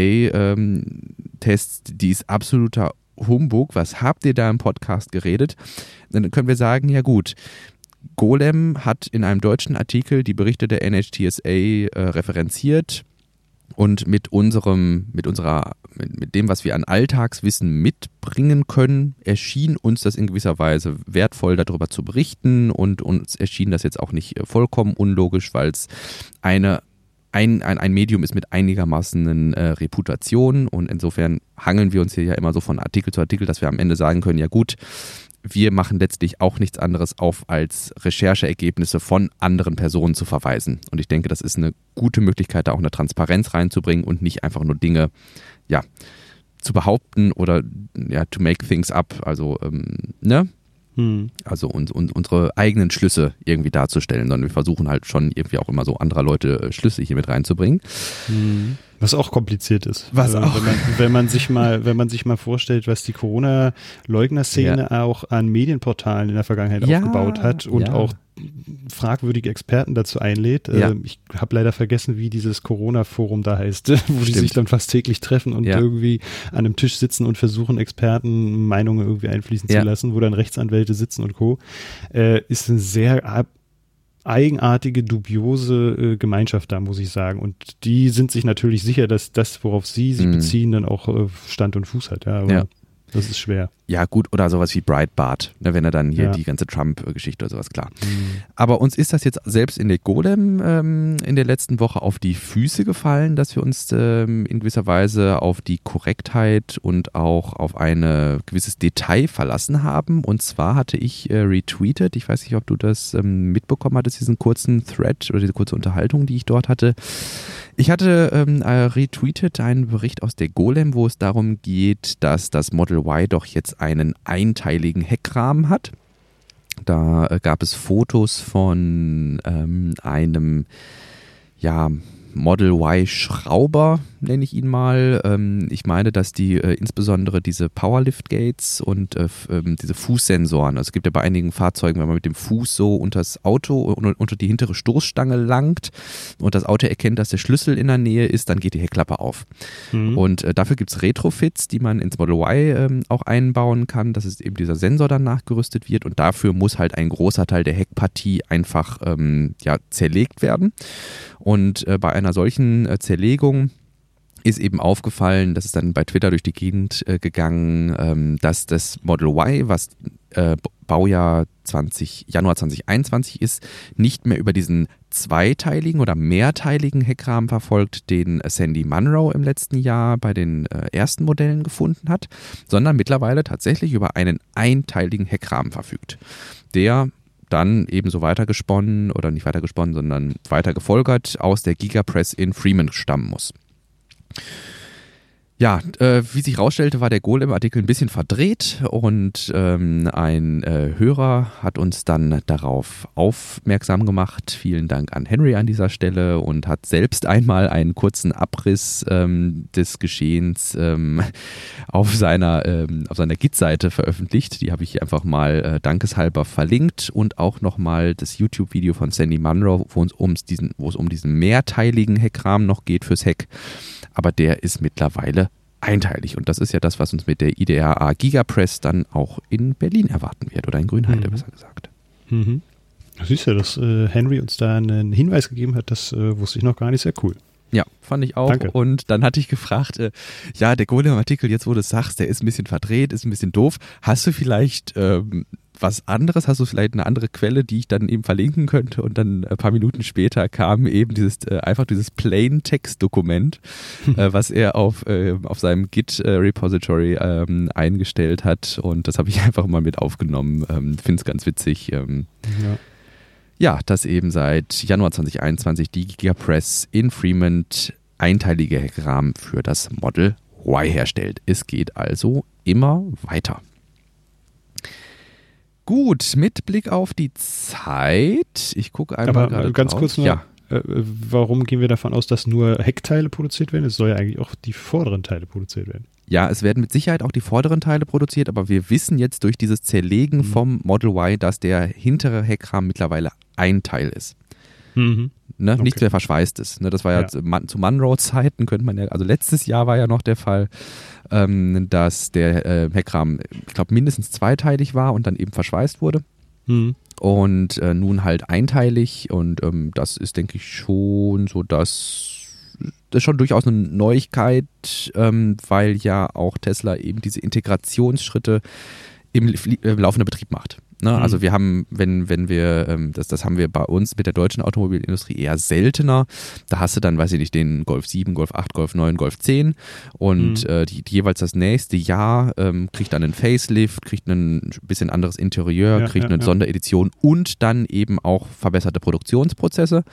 ähm, die ist absoluter Humbug, was habt ihr da im Podcast geredet? Dann können wir sagen, ja gut, Golem hat in einem deutschen Artikel die Berichte der NHTSA äh, referenziert und mit unserem, mit unserer, mit, mit, dem, was wir an Alltagswissen mitbringen können, erschien uns das in gewisser Weise wertvoll, darüber zu berichten. Und uns erschien das jetzt auch nicht äh, vollkommen unlogisch, weil es eine ein, ein, ein Medium ist mit einigermaßen äh, Reputation und insofern hangeln wir uns hier ja immer so von Artikel zu Artikel, dass wir am Ende sagen können, ja gut, wir machen letztlich auch nichts anderes auf, als Rechercheergebnisse von anderen Personen zu verweisen. Und ich denke, das ist eine gute Möglichkeit, da auch eine Transparenz reinzubringen und nicht einfach nur Dinge, ja, zu behaupten oder ja, to make things up. Also, ähm, ne? Hm. Also und, und unsere eigenen Schlüsse irgendwie darzustellen, sondern wir versuchen halt schon irgendwie auch immer so anderer Leute äh, Schlüsse hier mit reinzubringen. Hm. Was auch kompliziert ist. Was also, auch. Wenn man, wenn man, sich mal, wenn man sich mal vorstellt, was die Corona-Leugner-Szene ja. auch an Medienportalen in der Vergangenheit ja, aufgebaut hat und ja. auch fragwürdige Experten dazu einlädt. Ja. Ähm, ich habe leider vergessen, wie dieses Corona-Forum da heißt, <laughs> wo Stimmt. die sich dann fast täglich treffen und ja. irgendwie an einem Tisch sitzen und versuchen, Experten Meinungen irgendwie einfließen ja. zu lassen, wo dann Rechtsanwälte sitzen und Co. Äh, ist ein sehr eigenartige, dubiose äh, Gemeinschaft da, muss ich sagen. Und die sind sich natürlich sicher, dass das, worauf sie sich mhm. beziehen, dann auch äh, Stand und Fuß hat. Ja, aber ja. das ist schwer. Ja, gut, oder sowas wie Breitbart, ne, wenn er dann hier ja. die ganze Trump-Geschichte oder sowas, klar. Mhm. Aber uns ist das jetzt selbst in der Golem ähm, in der letzten Woche auf die Füße gefallen, dass wir uns ähm, in gewisser Weise auf die Korrektheit und auch auf ein gewisses Detail verlassen haben. Und zwar hatte ich äh, retweetet, ich weiß nicht, ob du das ähm, mitbekommen hattest, diesen kurzen Thread oder diese kurze Unterhaltung, die ich dort hatte. Ich hatte ähm, äh, retweetet einen Bericht aus der Golem, wo es darum geht, dass das Model Y doch jetzt einen einteiligen Heckrahmen hat. Da äh, gab es Fotos von ähm, einem ja, Model Y Schrauber, nenne ich ihn mal. Ähm, ich meine, dass die äh, insbesondere diese Powerlift Gates und äh, ähm, diese Fußsensoren, also es gibt ja bei einigen Fahrzeugen, wenn man mit dem Fuß so unter das Auto, unter die hintere Stoßstange langt und das Auto erkennt, dass der Schlüssel in der Nähe ist, dann geht die Heckklappe auf. Mhm. Und äh, dafür gibt es Retrofits, die man ins Model Y ähm, auch einbauen kann, dass es eben dieser Sensor dann nachgerüstet wird und dafür muss halt ein großer Teil der Heckpartie einfach ähm, ja, zerlegt werden. Und äh, bei einer solchen äh, Zerlegung ist eben aufgefallen, das ist dann bei Twitter durch die Gegend äh, gegangen, ähm, dass das Model Y, was äh, Baujahr 20, Januar 2021 ist, nicht mehr über diesen zweiteiligen oder mehrteiligen Heckrahmen verfolgt, den Sandy Munro im letzten Jahr bei den äh, ersten Modellen gefunden hat, sondern mittlerweile tatsächlich über einen einteiligen Heckrahmen verfügt, der dann ebenso weitergesponnen oder nicht weitergesponnen, sondern weiter gefolgert aus der Gigapress in Freeman stammen muss. Ja, äh, wie sich herausstellte, war der Golem-Artikel ein bisschen verdreht und ähm, ein äh, Hörer hat uns dann darauf aufmerksam gemacht. Vielen Dank an Henry an dieser Stelle und hat selbst einmal einen kurzen Abriss ähm, des Geschehens ähm, auf seiner, ähm, seiner Git-Seite veröffentlicht. Die habe ich einfach mal äh, dankeshalber verlinkt und auch nochmal das YouTube-Video von Sandy Munro, wo es diesen, wo es um diesen mehrteiligen Hackrahmen noch geht fürs Hack aber der ist mittlerweile einteilig. Und das ist ja das, was uns mit der IDRA Gigapress dann auch in Berlin erwarten wird oder in Grünheide, mhm. besser gesagt. Mhm. Siehst du, dass äh, Henry uns da einen Hinweis gegeben hat, das äh, wusste ich noch gar nicht, sehr cool. Ja, fand ich auch. Danke. Und dann hatte ich gefragt, äh, ja, der Golem-Artikel, jetzt wo du es sagst, der ist ein bisschen verdreht, ist ein bisschen doof. Hast du vielleicht ähm, was anderes? Hast du vielleicht eine andere Quelle, die ich dann eben verlinken könnte? Und dann ein paar Minuten später kam eben dieses äh, einfach dieses Plain-Text-Dokument, hm. äh, was er auf, äh, auf seinem Git-Repository ähm, eingestellt hat. Und das habe ich <laughs> einfach mal mit aufgenommen. Ähm, Finde es ganz witzig. Ähm, ja. ja, dass eben seit Januar 2021 die Gigapress in Fremont einteilige Rahmen für das Model Y herstellt. Es geht also immer weiter. Gut, mit Blick auf die Zeit. Ich gucke einmal Aber ganz drauf. kurz noch. Ja. Äh, warum gehen wir davon aus, dass nur Heckteile produziert werden? Es soll ja eigentlich auch die vorderen Teile produziert werden. Ja, es werden mit Sicherheit auch die vorderen Teile produziert, aber wir wissen jetzt durch dieses Zerlegen mhm. vom Model Y, dass der hintere Heckrahmen mittlerweile ein Teil ist. Mhm. Ne? Okay. Nichts mehr verschweißt ist. Ne? Das war ja, ja. zu Munro-Zeiten, könnte man ja, also letztes Jahr war ja noch der Fall, ähm, dass der äh, Heckrahmen, ich glaube, mindestens zweiteilig war und dann eben verschweißt wurde. Mhm. Und äh, nun halt einteilig und ähm, das ist, denke ich, schon so, dass das ist schon durchaus eine Neuigkeit, ähm, weil ja auch Tesla eben diese Integrationsschritte im äh, laufenden Betrieb macht. Ne? Mhm. Also wir haben, wenn, wenn wir, ähm, das, das haben wir bei uns mit der deutschen Automobilindustrie eher seltener. Da hast du dann, weiß ich nicht, den Golf 7, Golf 8, Golf 9, Golf 10 und mhm. äh, die, die, jeweils das nächste Jahr ähm, kriegt dann einen Facelift, kriegt ein bisschen anderes Interieur, ja, kriegt ja, eine ja. Sonderedition und dann eben auch verbesserte Produktionsprozesse.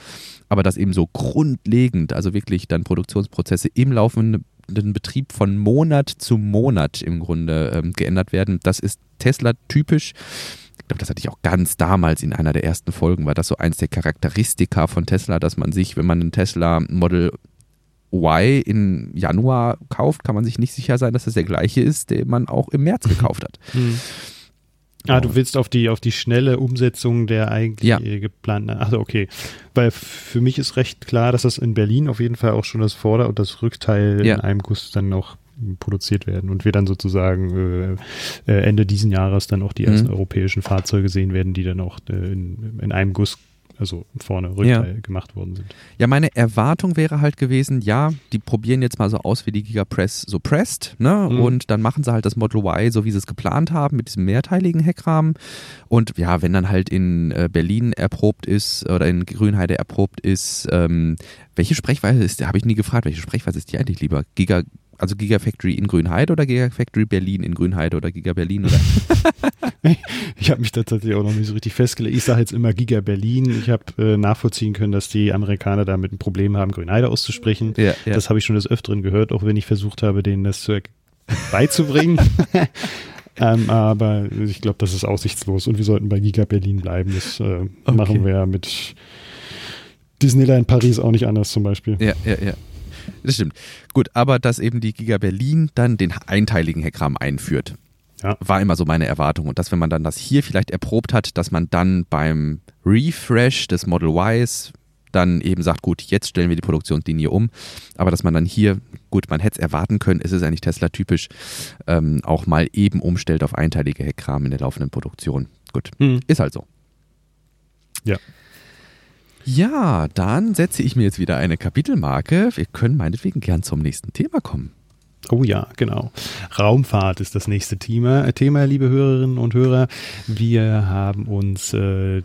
Aber das eben so grundlegend, also wirklich dann Produktionsprozesse im laufenden Betrieb von Monat zu Monat im Grunde ähm, geändert werden. Das ist Tesla typisch glaube, das hatte ich auch ganz damals in einer der ersten Folgen, war das so eins der Charakteristika von Tesla, dass man sich, wenn man einen Tesla Model Y im Januar kauft, kann man sich nicht sicher sein, dass das der gleiche ist, den man auch im März gekauft hat. Ah, du willst auf die, auf die schnelle Umsetzung der eigentlich ja. geplanten. Also okay. Weil für mich ist recht klar, dass das in Berlin auf jeden Fall auch schon das Vorder- und das Rückteil ja. in einem Guss dann noch produziert werden und wir dann sozusagen äh, äh, Ende diesen Jahres dann auch die ersten mhm. europäischen Fahrzeuge sehen werden, die dann auch äh, in, in einem Guss also vorne Rückteil ja. gemacht worden sind. Ja, meine Erwartung wäre halt gewesen, ja, die probieren jetzt mal so aus, wie die Gigapress so presst, ne? Mhm. Und dann machen sie halt das Model Y, so wie sie es geplant haben, mit diesem mehrteiligen Heckrahmen. Und ja, wenn dann halt in äh, Berlin erprobt ist oder in Grünheide erprobt ist, ähm, welche Sprechweise ist, habe ich nie gefragt, welche Sprechweise ist die eigentlich lieber? Giga, also Gigafactory in Grünheide oder Gigafactory Berlin in Grünheide oder Giga Berlin oder? <laughs> ich habe mich tatsächlich auch noch nicht so richtig festgelegt. Ich sage jetzt immer Giga Berlin. Ich habe äh, nachvollziehen können, dass die Amerikaner damit ein Problem haben, Grünheide auszusprechen. Ja, ja. Das habe ich schon des Öfteren gehört, auch wenn ich versucht habe, denen das zu beizubringen. <laughs> ähm, aber ich glaube, das ist aussichtslos und wir sollten bei Giga Berlin bleiben. Das äh, okay. machen wir mit Disneyland Paris auch nicht anders zum Beispiel. Ja, ja, ja. Das stimmt. Gut, aber dass eben die Giga Berlin dann den einteiligen Heckrahmen einführt, ja. war immer so meine Erwartung. Und dass, wenn man dann das hier vielleicht erprobt hat, dass man dann beim Refresh des Model Ys dann eben sagt, gut, jetzt stellen wir die Produktionslinie um. Aber dass man dann hier, gut, man hätte es erwarten können, es ist eigentlich Tesla-typisch, ähm, auch mal eben umstellt auf einteilige Heckrahmen in der laufenden Produktion. Gut, mhm. ist halt so. Ja. Ja, dann setze ich mir jetzt wieder eine Kapitelmarke. Wir können meinetwegen gern zum nächsten Thema kommen. Oh ja, genau. Raumfahrt ist das nächste Thema, Thema liebe Hörerinnen und Hörer. Wir haben uns äh,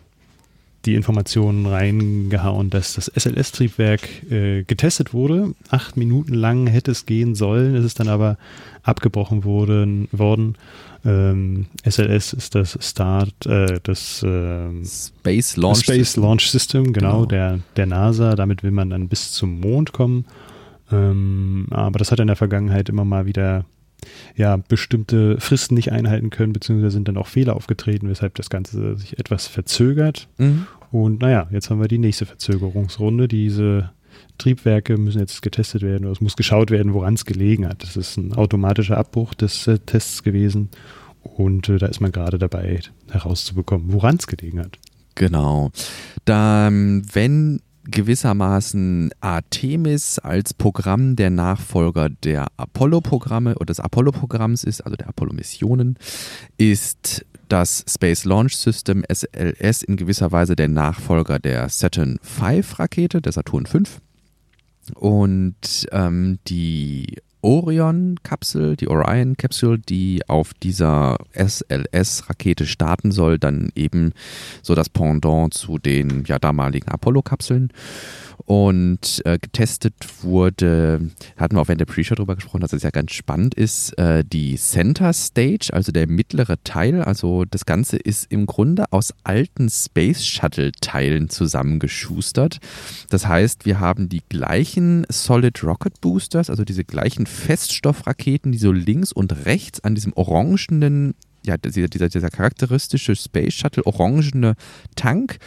die Informationen reingehauen, dass das SLS-Triebwerk äh, getestet wurde. Acht Minuten lang hätte es gehen sollen, es ist dann aber abgebrochen worden. worden. Ähm, SLS ist das Start, äh, das äh, Space, Launch, Space Launch System, genau, genau, Der, der NASA. Damit will man dann bis zum Mond kommen. Ähm, aber das hat in der Vergangenheit immer mal wieder ja, bestimmte Fristen nicht einhalten können, beziehungsweise sind dann auch Fehler aufgetreten, weshalb das Ganze sich etwas verzögert. Mhm. Und naja, jetzt haben wir die nächste Verzögerungsrunde. Diese Triebwerke müssen jetzt getestet werden oder es muss geschaut werden, woran es gelegen hat. Das ist ein automatischer Abbruch des äh, Tests gewesen und äh, da ist man gerade dabei herauszubekommen, woran es gelegen hat. Genau. Da, wenn gewissermaßen Artemis als Programm der Nachfolger der Apollo-Programme oder des Apollo-Programms ist, also der Apollo-Missionen, ist das Space Launch System SLS in gewisser Weise der Nachfolger der Saturn V Rakete, der Saturn V. Und ähm, die Orion-Kapsel, die Orion-Kapsel, die auf dieser SLS-Rakete starten soll, dann eben so das Pendant zu den ja, damaligen Apollo-Kapseln und äh, getestet wurde, hatten wir auch während der Pre-Show darüber gesprochen, dass es ja ganz spannend ist, äh, die Center Stage, also der mittlere Teil, also das Ganze ist im Grunde aus alten Space Shuttle Teilen zusammengeschustert. Das heißt, wir haben die gleichen Solid Rocket Boosters, also diese gleichen Feststoffraketen, die so links und rechts an diesem orangenen ja, dieser, dieser, dieser charakteristische Space Shuttle orangene Tank.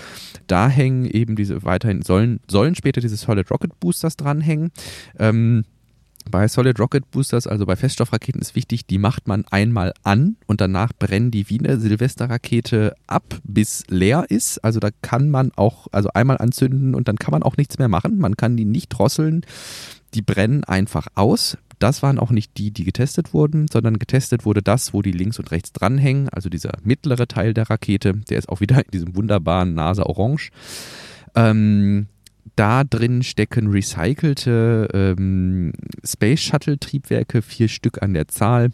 Da hängen eben diese weiterhin, sollen, sollen später diese Solid Rocket Boosters dranhängen. Ähm, bei Solid Rocket Boosters, also bei Feststoffraketen, ist wichtig, die macht man einmal an und danach brennen die wie eine Silvesterrakete ab, bis leer ist. Also da kann man auch, also einmal anzünden und dann kann man auch nichts mehr machen. Man kann die nicht drosseln. Die brennen einfach aus. Das waren auch nicht die, die getestet wurden, sondern getestet wurde das, wo die links und rechts dranhängen, also dieser mittlere Teil der Rakete, der ist auch wieder in diesem wunderbaren NASA Orange. Ähm, da drin stecken recycelte ähm, Space Shuttle Triebwerke, vier Stück an der Zahl.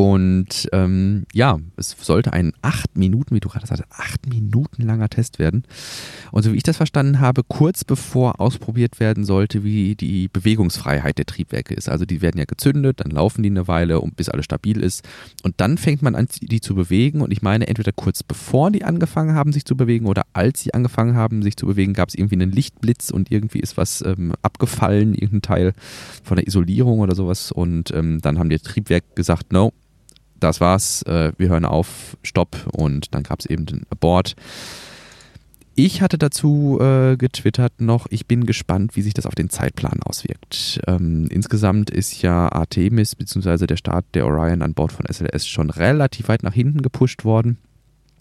Und ähm, ja, es sollte ein acht Minuten, wie du gerade sagst, acht Minuten langer Test werden. Und so wie ich das verstanden habe, kurz bevor ausprobiert werden sollte, wie die Bewegungsfreiheit der Triebwerke ist. Also die werden ja gezündet, dann laufen die eine Weile, bis alles stabil ist. Und dann fängt man an, die zu bewegen. Und ich meine, entweder kurz bevor die angefangen haben, sich zu bewegen, oder als sie angefangen haben, sich zu bewegen, gab es irgendwie einen Lichtblitz und irgendwie ist was ähm, abgefallen, irgendein Teil von der Isolierung oder sowas. Und ähm, dann haben die Triebwerke gesagt, no, das war's, äh, wir hören auf, stopp und dann gab es eben den Abort. Ich hatte dazu äh, getwittert noch, ich bin gespannt, wie sich das auf den Zeitplan auswirkt. Ähm, insgesamt ist ja Artemis bzw. der Start der Orion an Bord von SLS schon relativ weit nach hinten gepusht worden.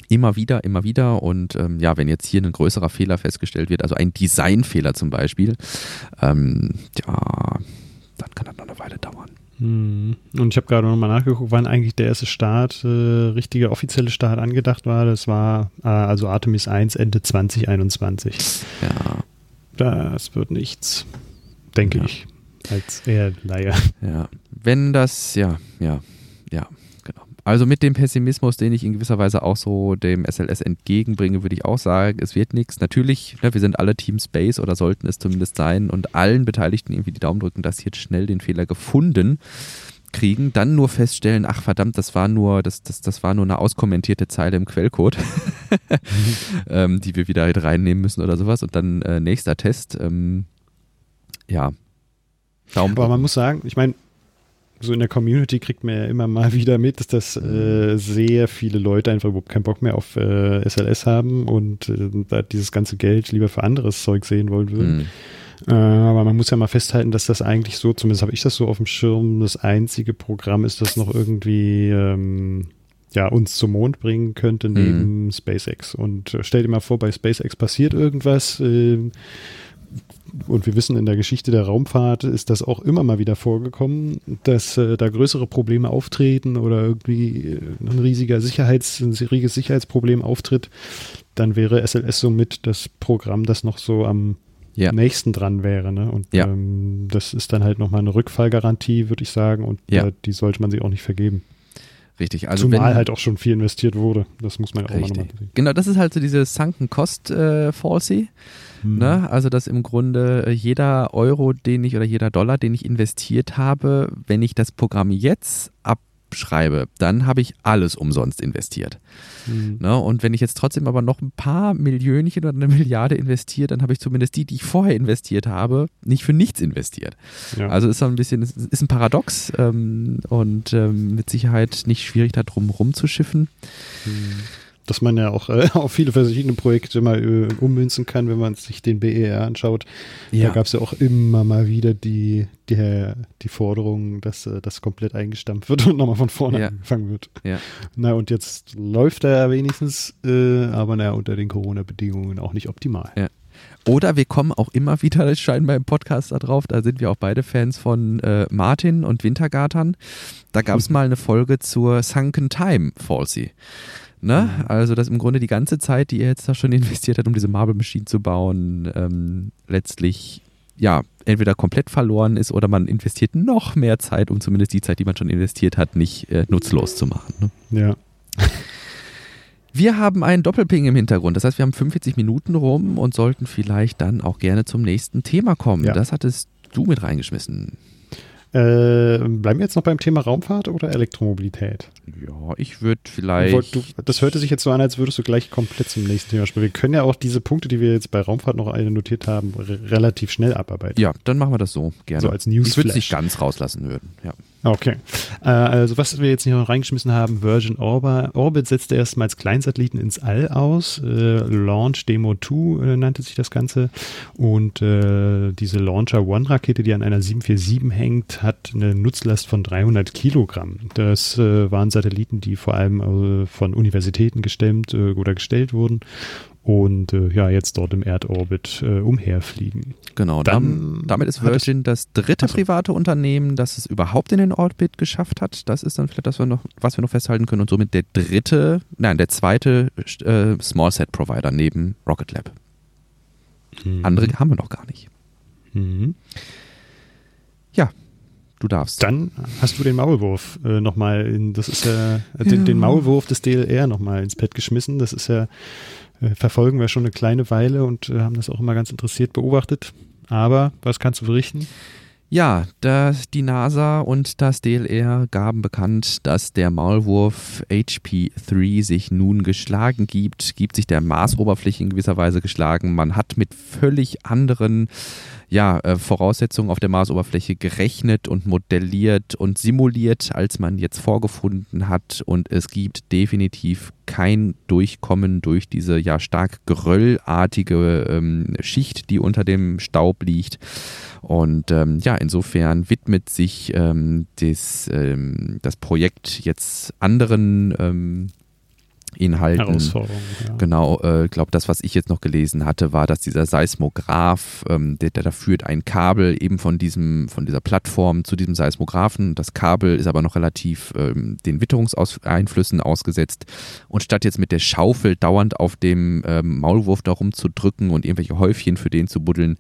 Immer wieder, immer wieder. Und ähm, ja, wenn jetzt hier ein größerer Fehler festgestellt wird, also ein Designfehler zum Beispiel, ähm, ja, dann kann das noch eine Weile dauern. Hm. Und ich habe gerade nochmal nachgeguckt, wann eigentlich der erste Start, äh, richtige offizielle Start angedacht war. Das war äh, also Artemis 1 Ende 2021. Ja. Das wird nichts, denke ja. ich, als eher Laie. Ja, wenn das, ja, ja, ja. Also mit dem Pessimismus, den ich in gewisser Weise auch so dem SLS entgegenbringe, würde ich auch sagen, es wird nichts. Natürlich, ne, wir sind alle Team Space oder sollten es zumindest sein und allen Beteiligten irgendwie die Daumen drücken, dass sie jetzt schnell den Fehler gefunden kriegen, dann nur feststellen, ach verdammt, das war nur, das, das, das war nur eine auskommentierte Zeile im Quellcode, <laughs> ähm, die wir wieder reinnehmen müssen oder sowas. Und dann äh, nächster Test. Ähm, ja. Daumen Aber man muss sagen, ich meine, so in der Community kriegt man ja immer mal wieder mit, dass das äh, sehr viele Leute einfach überhaupt keinen Bock mehr auf äh, SLS haben und äh, dieses ganze Geld lieber für anderes Zeug sehen wollen würden. Mhm. Äh, aber man muss ja mal festhalten, dass das eigentlich so, zumindest habe ich das so auf dem Schirm, das einzige Programm ist, das noch irgendwie ähm, ja, uns zum Mond bringen könnte neben mhm. SpaceX. Und äh, stell dir mal vor, bei SpaceX passiert irgendwas. Und wir wissen, in der Geschichte der Raumfahrt ist das auch immer mal wieder vorgekommen, dass äh, da größere Probleme auftreten oder irgendwie äh, ein riesiger Sicherheits, ein riesiges Sicherheitsproblem auftritt, dann wäre SLS somit das Programm, das noch so am ja. nächsten dran wäre. Ne? Und ja. ähm, das ist dann halt nochmal eine Rückfallgarantie, würde ich sagen, und ja. äh, die sollte man sich auch nicht vergeben. Richtig, also Zumal wenn, halt auch schon viel investiert wurde. Das muss man ja auch richtig. mal nochmal sehen. Genau, das ist halt so diese Sunken Cost äh, Fallacy. Hm. Ne? Also, dass im Grunde äh, jeder Euro, den ich oder jeder Dollar, den ich investiert habe, wenn ich das Programm jetzt ab schreibe, dann habe ich alles umsonst investiert. Mhm. Ne? Und wenn ich jetzt trotzdem aber noch ein paar Millionchen oder eine Milliarde investiere, dann habe ich zumindest die, die ich vorher investiert habe, nicht für nichts investiert. Ja. Also ist so ein bisschen, ist ein Paradox ähm, und ähm, mit Sicherheit nicht schwierig, da drum rumzuschiffen. Mhm dass man ja auch äh, <laughs> auf viele verschiedene Projekte mal äh, ummünzen kann, wenn man sich den BER anschaut. Ja. Da gab es ja auch immer mal wieder die, die, die Forderung, dass äh, das komplett eingestampft wird <laughs> und nochmal von vorne ja. angefangen wird. Ja. Na, und jetzt läuft er ja wenigstens, äh, aber naja, unter den Corona-Bedingungen auch nicht optimal. Ja. Oder wir kommen auch immer wieder scheinbar im Podcast darauf, da sind wir auch beide Fans von äh, Martin und Wintergartern. Da gab es <laughs> mal eine Folge zur Sunken Time Falsy. Ne? Mhm. Also, dass im Grunde die ganze Zeit, die er jetzt da schon <laughs> investiert hat, um diese Marble Machine zu bauen, ähm, letztlich ja, entweder komplett verloren ist oder man investiert noch mehr Zeit, um zumindest die Zeit, die man schon investiert hat, nicht äh, nutzlos zu machen. Ne? Ja. <laughs> Wir haben einen Doppelping im Hintergrund. Das heißt, wir haben 45 Minuten rum und sollten vielleicht dann auch gerne zum nächsten Thema kommen. Ja. Das hattest du mit reingeschmissen. Äh, bleiben wir jetzt noch beim Thema Raumfahrt oder Elektromobilität? Ja, ich würde vielleicht. Du, das hörte sich jetzt so an, als würdest du gleich komplett zum nächsten Thema spielen. Wir können ja auch diese Punkte, die wir jetzt bei Raumfahrt noch eine notiert haben, relativ schnell abarbeiten. Ja, dann machen wir das so gerne. So als News. Ich würde es nicht ganz rauslassen würden. Ja. Okay. Äh, also was wir jetzt hier noch reingeschmissen haben, Virgin Orbit, setzte erstmals Kleinsatelliten ins All aus. Äh, Launch Demo 2 äh, nannte sich das Ganze. Und äh, diese Launcher One Rakete, die an einer 747 hängt, hat eine Nutzlast von 300 Kilogramm. Das äh, waren Satelliten, die vor allem äh, von Universitäten gestemmt oder gestellt wurden und äh, ja, jetzt dort im Erdorbit äh, umherfliegen. Genau, dann, damit ist Virgin das dritte also, private Unternehmen, das es überhaupt in den Orbit geschafft hat. Das ist dann vielleicht das, was wir noch festhalten können und somit der dritte, nein, der zweite äh, Small Set Provider neben Rocket Lab. Mhm. Andere haben wir noch gar nicht. Mhm. Ja, du darfst. Dann hast du den Maulwurf äh, nochmal das ist ja, äh, ja. Den, den Maulwurf des DLR nochmal ins Pad geschmissen. Das ist ja äh, verfolgen wir schon eine kleine Weile und äh, haben das auch immer ganz interessiert beobachtet. Aber was kannst du berichten? Ja, das, die NASA und das DLR gaben bekannt, dass der Maulwurf HP3 sich nun geschlagen gibt, gibt sich der Marsoberfläche in gewisser Weise geschlagen. Man hat mit völlig anderen ja, äh, Voraussetzungen auf der Marsoberfläche gerechnet und modelliert und simuliert, als man jetzt vorgefunden hat. Und es gibt definitiv kein Durchkommen durch diese ja stark geröllartige ähm, Schicht, die unter dem Staub liegt. Und ähm, ja, insofern widmet sich ähm, das, ähm, das Projekt jetzt anderen ähm, Inhalten. Ja. Genau, ich äh, glaube, das, was ich jetzt noch gelesen hatte, war, dass dieser Seismograph, ähm, der, der da führt ein Kabel eben von diesem, von dieser Plattform zu diesem Seismographen. Das Kabel ist aber noch relativ ähm, den Witterungseinflüssen ausgesetzt. Und statt jetzt mit der Schaufel dauernd auf dem ähm, Maulwurf da rumzudrücken und irgendwelche Häufchen für den zu buddeln,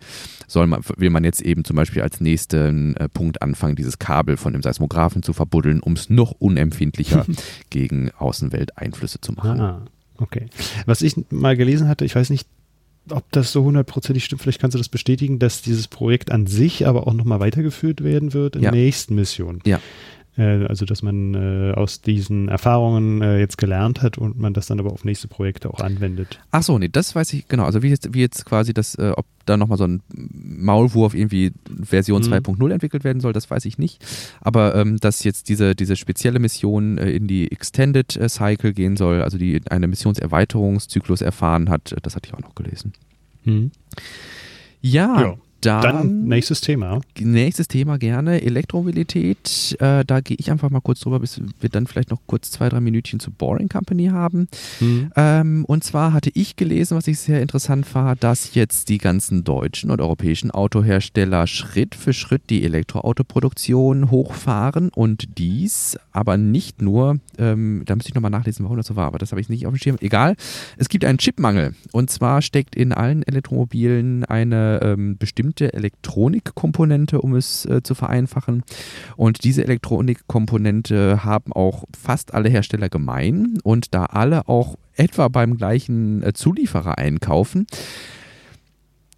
soll man, will man jetzt eben zum Beispiel als nächsten äh, Punkt anfangen, dieses Kabel von dem Seismographen zu verbuddeln, um es noch unempfindlicher <laughs> gegen Außenwelteinflüsse zu machen. Ah, okay. Was ich mal gelesen hatte, ich weiß nicht, ob das so hundertprozentig stimmt, vielleicht kannst du das bestätigen, dass dieses Projekt an sich aber auch nochmal weitergeführt werden wird in ja. der nächsten Mission. Ja. Äh, also, dass man äh, aus diesen Erfahrungen äh, jetzt gelernt hat und man das dann aber auf nächste Projekte auch anwendet. Ach so, nee, das weiß ich, genau. Also, wie jetzt, wie jetzt quasi das, ob da nochmal so ein Maulwurf irgendwie Version mhm. 2.0 entwickelt werden soll, das weiß ich nicht. Aber ähm, dass jetzt diese, diese spezielle Mission äh, in die Extended äh, Cycle gehen soll, also die eine Missionserweiterungszyklus erfahren hat, das hatte ich auch noch gelesen. Mhm. Ja, ja, dann, dann, nächstes Thema. Nächstes Thema gerne. Elektromobilität. Äh, da gehe ich einfach mal kurz drüber, bis wir dann vielleicht noch kurz zwei, drei Minütchen zu Boring Company haben. Mhm. Ähm, und zwar hatte ich gelesen, was ich sehr interessant war, dass jetzt die ganzen deutschen und europäischen Autohersteller Schritt für Schritt die Elektroautoproduktion hochfahren und dies aber nicht nur, ähm, da müsste ich nochmal nachlesen, warum das so war, aber das habe ich nicht auf dem Schirm. Egal. Es gibt einen Chipmangel. Und zwar steckt in allen Elektromobilen eine ähm, bestimmte bestimmte Elektronikkomponente, um es äh, zu vereinfachen. Und diese Elektronikkomponente haben auch fast alle Hersteller gemein. Und da alle auch etwa beim gleichen äh, Zulieferer einkaufen,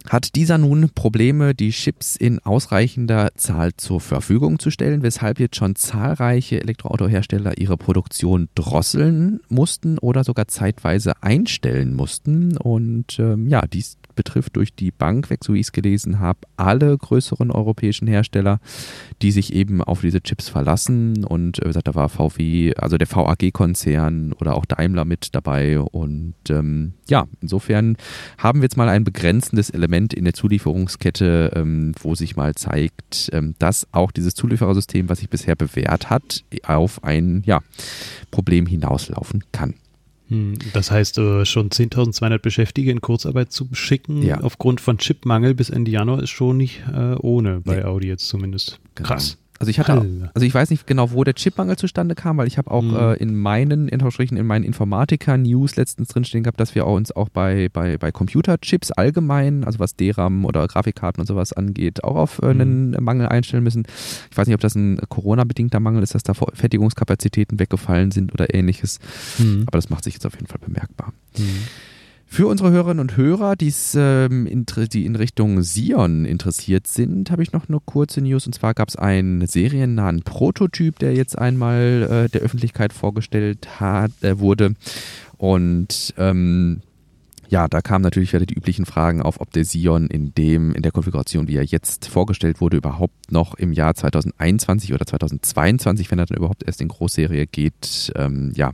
hat dieser nun Probleme, die Chips in ausreichender Zahl zur Verfügung zu stellen, weshalb jetzt schon zahlreiche Elektroautohersteller ihre Produktion drosseln mussten oder sogar zeitweise einstellen mussten. Und ähm, ja, dies betrifft durch die Bank weg, so wie ich es gelesen habe, alle größeren europäischen Hersteller, die sich eben auf diese Chips verlassen. Und äh, wie gesagt, da war VW, also der VAG-Konzern oder auch Daimler mit dabei. Und ähm, ja, insofern haben wir jetzt mal ein begrenzendes Element in der Zulieferungskette, ähm, wo sich mal zeigt, ähm, dass auch dieses Zulieferersystem, was sich bisher bewährt hat, auf ein ja, Problem hinauslaufen kann. Hm, das heißt, äh, schon 10.200 Beschäftigte in Kurzarbeit zu schicken, ja. aufgrund von Chipmangel bis Ende Januar, ist schon nicht äh, ohne, bei nee. Audi jetzt zumindest. Genau. Krass. Also ich hatte, also ich weiß nicht genau, wo der Chipmangel zustande kam, weil ich habe auch mhm. äh, in meinen, in in meinen Informatiker-News letztens drinstehen gehabt, dass wir uns auch bei, bei, bei Computerchips allgemein, also was DRAM oder Grafikkarten und sowas angeht, auch auf äh, einen mhm. Mangel einstellen müssen. Ich weiß nicht, ob das ein Corona-bedingter Mangel ist, dass da Fertigungskapazitäten weggefallen sind oder ähnliches. Mhm. Aber das macht sich jetzt auf jeden Fall bemerkbar. Mhm. Für unsere Hörerinnen und Hörer, ähm, in, die in Richtung Sion interessiert sind, habe ich noch eine kurze News. Und zwar gab es einen seriennahen Prototyp, der jetzt einmal äh, der Öffentlichkeit vorgestellt hat, äh, wurde. Und ähm, ja, da kamen natürlich wieder die üblichen Fragen auf, ob der Sion in dem, in der Konfiguration, wie er jetzt vorgestellt wurde, überhaupt noch im Jahr 2021 oder 2022, wenn er dann überhaupt erst in Großserie geht, ähm, ja,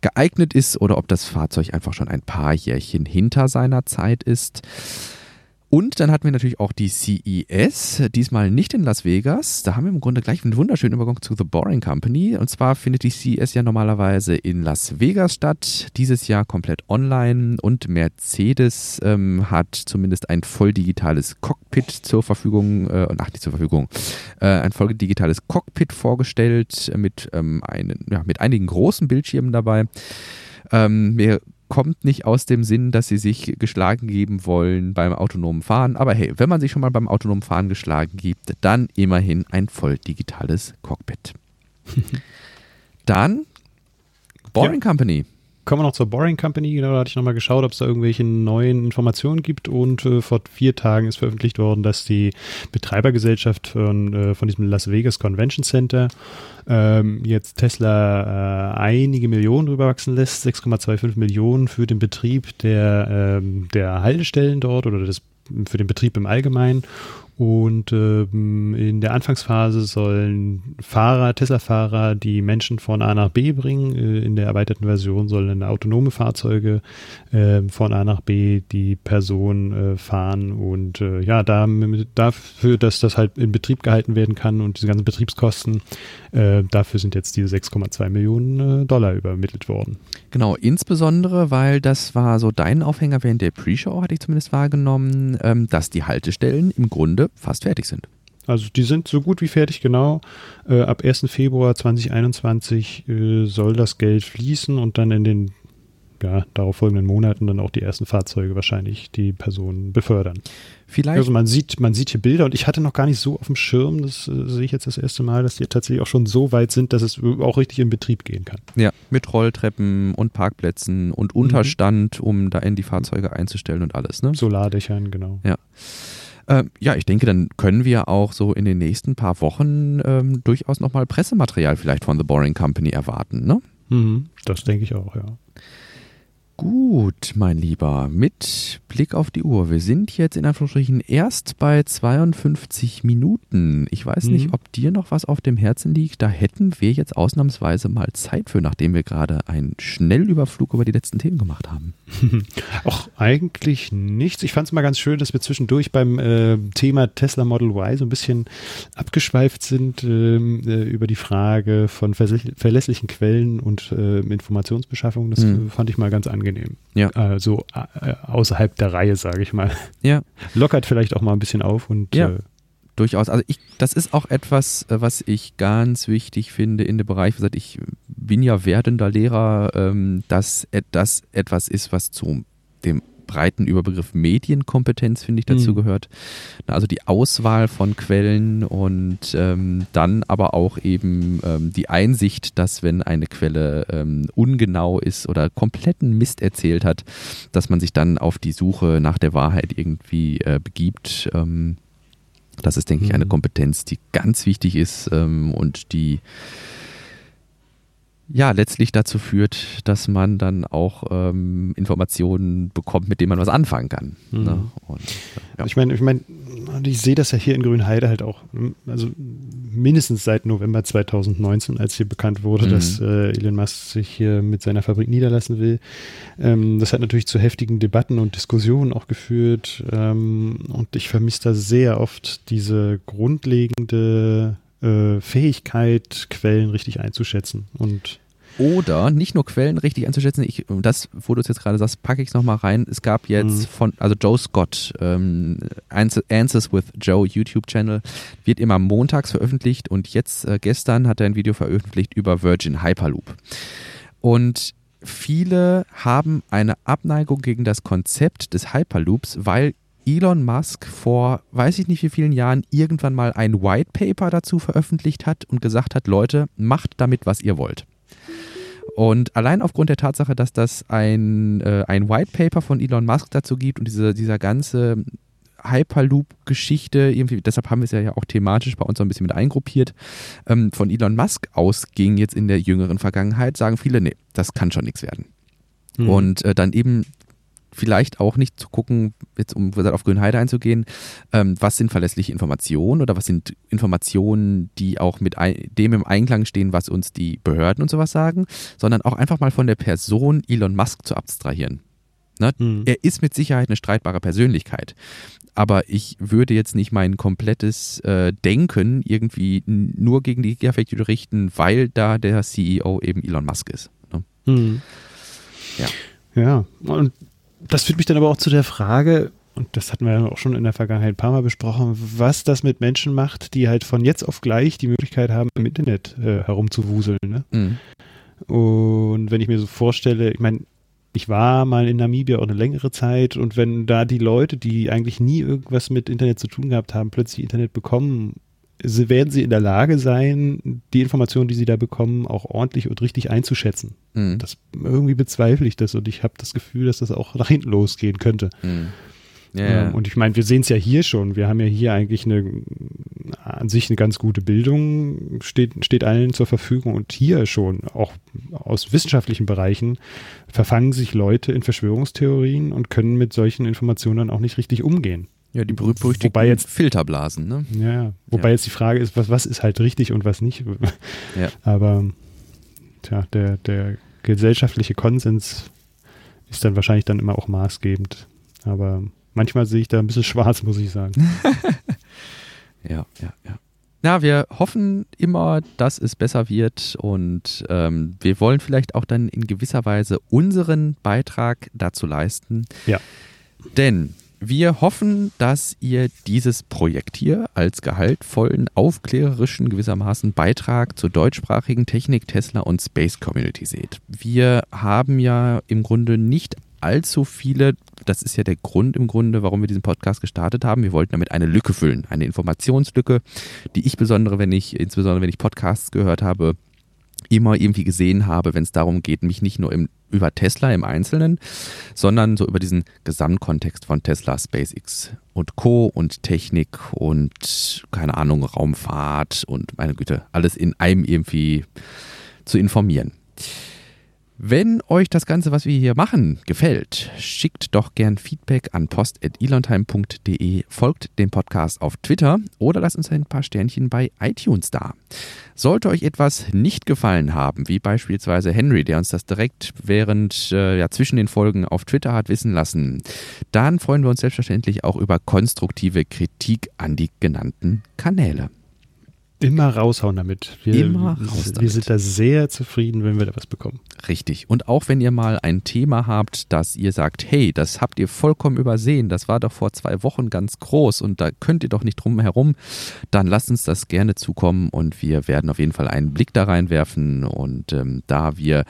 geeignet ist oder ob das Fahrzeug einfach schon ein paar Jährchen hinter seiner Zeit ist. Und dann hatten wir natürlich auch die CES, diesmal nicht in Las Vegas. Da haben wir im Grunde gleich einen wunderschönen Übergang zu The Boring Company. Und zwar findet die CES ja normalerweise in Las Vegas statt, dieses Jahr komplett online. Und Mercedes ähm, hat zumindest ein voll digitales Cockpit zur Verfügung, äh, ach nicht zur Verfügung, äh, ein voll digitales Cockpit vorgestellt mit, ähm, einen, ja, mit einigen großen Bildschirmen dabei. Ähm, wir kommt nicht aus dem Sinn, dass sie sich geschlagen geben wollen beim autonomen Fahren. Aber hey, wenn man sich schon mal beim autonomen Fahren geschlagen gibt, dann immerhin ein voll digitales Cockpit. <laughs> dann Boring ja. Company kommen wir noch zur Boring Company. Genau, da hatte ich nochmal geschaut, ob es da irgendwelche neuen Informationen gibt. Und äh, vor vier Tagen ist veröffentlicht worden, dass die Betreibergesellschaft von, äh, von diesem Las Vegas Convention Center ähm, jetzt Tesla äh, einige Millionen drüber wachsen lässt. 6,25 Millionen für den Betrieb der, ähm, der Haltestellen dort oder des, für den Betrieb im Allgemeinen und ähm, in der Anfangsphase sollen Fahrer, Tesla-Fahrer, die Menschen von A nach B bringen. Äh, in der erweiterten Version sollen autonome Fahrzeuge äh, von A nach B die Person äh, fahren. Und äh, ja, da, dafür, dass das halt in Betrieb gehalten werden kann und diese ganzen Betriebskosten, äh, dafür sind jetzt diese 6,2 Millionen äh, Dollar übermittelt worden. Genau, insbesondere, weil das war so dein Aufhänger während der Pre-Show, hatte ich zumindest wahrgenommen, ähm, dass die Haltestellen im Grunde fast fertig sind. Also die sind so gut wie fertig, genau. Äh, ab 1. Februar 2021 äh, soll das Geld fließen und dann in den ja, darauf folgenden Monaten dann auch die ersten Fahrzeuge wahrscheinlich die Personen befördern. Vielleicht. Also man sieht, man sieht hier Bilder und ich hatte noch gar nicht so auf dem Schirm, das äh, sehe ich jetzt das erste Mal, dass die tatsächlich auch schon so weit sind, dass es auch richtig in Betrieb gehen kann. Ja, mit Rolltreppen und Parkplätzen und Unterstand, mhm. um da in die Fahrzeuge einzustellen und alles, ne? Solardächern, genau. Ja. Ähm, ja, ich denke, dann können wir auch so in den nächsten paar Wochen ähm, durchaus nochmal Pressematerial vielleicht von The Boring Company erwarten, ne? Mhm, das denke ich auch, ja. Gut, mein Lieber, mit Blick auf die Uhr. Wir sind jetzt in Anführungsstrichen erst bei 52 Minuten. Ich weiß mhm. nicht, ob dir noch was auf dem Herzen liegt. Da hätten wir jetzt ausnahmsweise mal Zeit für, nachdem wir gerade einen Schnellüberflug über die letzten Themen gemacht haben. <laughs> Auch eigentlich nichts. Ich fand es mal ganz schön, dass wir zwischendurch beim äh, Thema Tesla Model Y so ein bisschen abgeschweift sind ähm, äh, über die Frage von verlässlichen Quellen und äh, Informationsbeschaffung. Das mhm. fand ich mal ganz angenehm. Ja. Also äh, außerhalb der Reihe, sage ich mal. Ja. Lockert vielleicht auch mal ein bisschen auf und ja. Äh, durchaus. Also ich, das ist auch etwas, äh, was ich ganz wichtig finde in dem Bereich. Gesagt, ich bin ja werdender Lehrer, ähm, dass das etwas ist, was zu dem breiten Überbegriff Medienkompetenz, finde ich, dazu mhm. gehört. Also die Auswahl von Quellen und ähm, dann aber auch eben ähm, die Einsicht, dass wenn eine Quelle ähm, ungenau ist oder kompletten Mist erzählt hat, dass man sich dann auf die Suche nach der Wahrheit irgendwie äh, begibt. Ähm, das ist, denke ich, eine mhm. Kompetenz, die ganz wichtig ist ähm, und die ja letztlich dazu führt, dass man dann auch ähm, Informationen bekommt, mit denen man was anfangen kann. Mhm. Ne? Und, ja. Ich meine, ich meine, ich sehe das ja hier in Grünheide halt auch, also mindestens seit November 2019, als hier bekannt wurde, mhm. dass äh, Elon Musk sich hier mit seiner Fabrik niederlassen will. Ähm, das hat natürlich zu heftigen Debatten und Diskussionen auch geführt. Ähm, und ich vermisse da sehr oft diese grundlegende äh, Fähigkeit, Quellen richtig einzuschätzen. Und oder nicht nur Quellen richtig einzuschätzen, ich, das, wo du es jetzt gerade sagst, packe ich es nochmal rein. Es gab jetzt mhm. von, also Joe Scott, ähm, Answers with Joe YouTube-Channel, wird immer montags veröffentlicht und jetzt, äh, gestern hat er ein Video veröffentlicht über Virgin Hyperloop. Und viele haben eine Abneigung gegen das Konzept des Hyperloops, weil Elon Musk vor weiß ich nicht wie vielen Jahren irgendwann mal ein White Paper dazu veröffentlicht hat und gesagt hat, Leute, macht damit, was ihr wollt. Und allein aufgrund der Tatsache, dass das ein, äh, ein White Paper von Elon Musk dazu gibt und diese, dieser ganze Hyperloop-Geschichte, irgendwie, deshalb haben wir es ja auch thematisch bei uns so ein bisschen mit eingruppiert, ähm, von Elon Musk ausging jetzt in der jüngeren Vergangenheit, sagen viele, nee, das kann schon nichts werden. Mhm. Und äh, dann eben vielleicht auch nicht zu gucken, jetzt um auf Grünheide einzugehen, ähm, was sind verlässliche Informationen oder was sind Informationen, die auch mit dem im Einklang stehen, was uns die Behörden und sowas sagen, sondern auch einfach mal von der Person Elon Musk zu abstrahieren. Ne? Hm. Er ist mit Sicherheit eine streitbare Persönlichkeit. Aber ich würde jetzt nicht mein komplettes äh, Denken irgendwie nur gegen die Gigafactory richten, weil da der CEO eben Elon Musk ist. Ne? Hm. Ja. Ja, und das führt mich dann aber auch zu der Frage, und das hatten wir ja auch schon in der Vergangenheit ein paar Mal besprochen, was das mit Menschen macht, die halt von jetzt auf gleich die Möglichkeit haben, im Internet äh, herumzuwuseln. Ne? Mhm. Und wenn ich mir so vorstelle, ich meine, ich war mal in Namibia auch eine längere Zeit und wenn da die Leute, die eigentlich nie irgendwas mit Internet zu tun gehabt haben, plötzlich Internet bekommen werden sie in der Lage sein, die Informationen, die sie da bekommen, auch ordentlich und richtig einzuschätzen. Mhm. Das irgendwie bezweifle ich das und ich habe das Gefühl, dass das auch <laughs> nach hinten losgehen könnte. Mhm. Ja, ähm, und ich meine, wir sehen es ja hier schon. Wir haben ja hier eigentlich eine an sich eine ganz gute Bildung, steht, steht allen zur Verfügung. Und hier schon, auch aus wissenschaftlichen Bereichen, verfangen sich Leute in Verschwörungstheorien und können mit solchen Informationen dann auch nicht richtig umgehen. Ja, die wobei jetzt Filterblasen, ne? Ja, wobei ja. jetzt die Frage ist, was, was ist halt richtig und was nicht. Ja. Aber tja, der, der gesellschaftliche Konsens ist dann wahrscheinlich dann immer auch maßgebend. Aber manchmal sehe ich da ein bisschen schwarz, muss ich sagen. <laughs> ja, ja, ja. Ja, wir hoffen immer, dass es besser wird und ähm, wir wollen vielleicht auch dann in gewisser Weise unseren Beitrag dazu leisten. Ja. Denn wir hoffen, dass ihr dieses Projekt hier als gehaltvollen, aufklärerischen gewissermaßen Beitrag zur deutschsprachigen Technik, Tesla und Space Community seht. Wir haben ja im Grunde nicht allzu viele, das ist ja der Grund im Grunde, warum wir diesen Podcast gestartet haben. Wir wollten damit eine Lücke füllen, eine Informationslücke, die ich besondere, wenn ich, insbesondere wenn ich Podcasts gehört habe, immer irgendwie gesehen habe, wenn es darum geht, mich nicht nur im, über Tesla im Einzelnen, sondern so über diesen Gesamtkontext von Tesla, SpaceX und Co. und Technik und keine Ahnung, Raumfahrt und meine Güte, alles in einem irgendwie zu informieren. Wenn euch das Ganze, was wir hier machen, gefällt, schickt doch gern Feedback an post.elontime.de, folgt dem Podcast auf Twitter oder lasst uns ein paar Sternchen bei iTunes da. Sollte euch etwas nicht gefallen haben, wie beispielsweise Henry, der uns das direkt während, äh, ja, zwischen den Folgen auf Twitter hat wissen lassen, dann freuen wir uns selbstverständlich auch über konstruktive Kritik an die genannten Kanäle. Immer raushauen damit. Wir, Immer raus damit. Wir sind da sehr zufrieden, wenn wir da was bekommen. Richtig. Und auch wenn ihr mal ein Thema habt, dass ihr sagt, hey, das habt ihr vollkommen übersehen, das war doch vor zwei Wochen ganz groß und da könnt ihr doch nicht drum herum, dann lasst uns das gerne zukommen und wir werden auf jeden Fall einen Blick da reinwerfen und ähm, da wir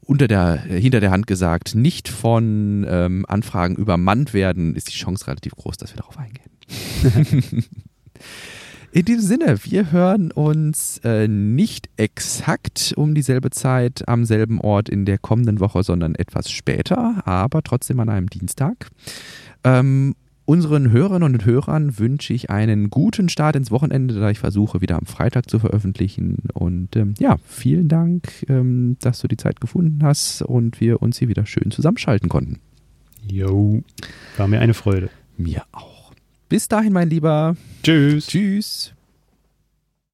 unter der, hinter der Hand gesagt, nicht von ähm, Anfragen übermannt werden, ist die Chance relativ groß, dass wir darauf eingehen. <laughs> <laughs> In diesem Sinne, wir hören uns äh, nicht exakt um dieselbe Zeit am selben Ort in der kommenden Woche, sondern etwas später, aber trotzdem an einem Dienstag. Ähm, unseren Hörerinnen und Hörern wünsche ich einen guten Start ins Wochenende, da ich versuche, wieder am Freitag zu veröffentlichen. Und ähm, ja, vielen Dank, ähm, dass du die Zeit gefunden hast und wir uns hier wieder schön zusammenschalten konnten. Jo, war mir eine Freude. Mir auch. Bis dahin, mein Lieber. Tschüss. Tschüss.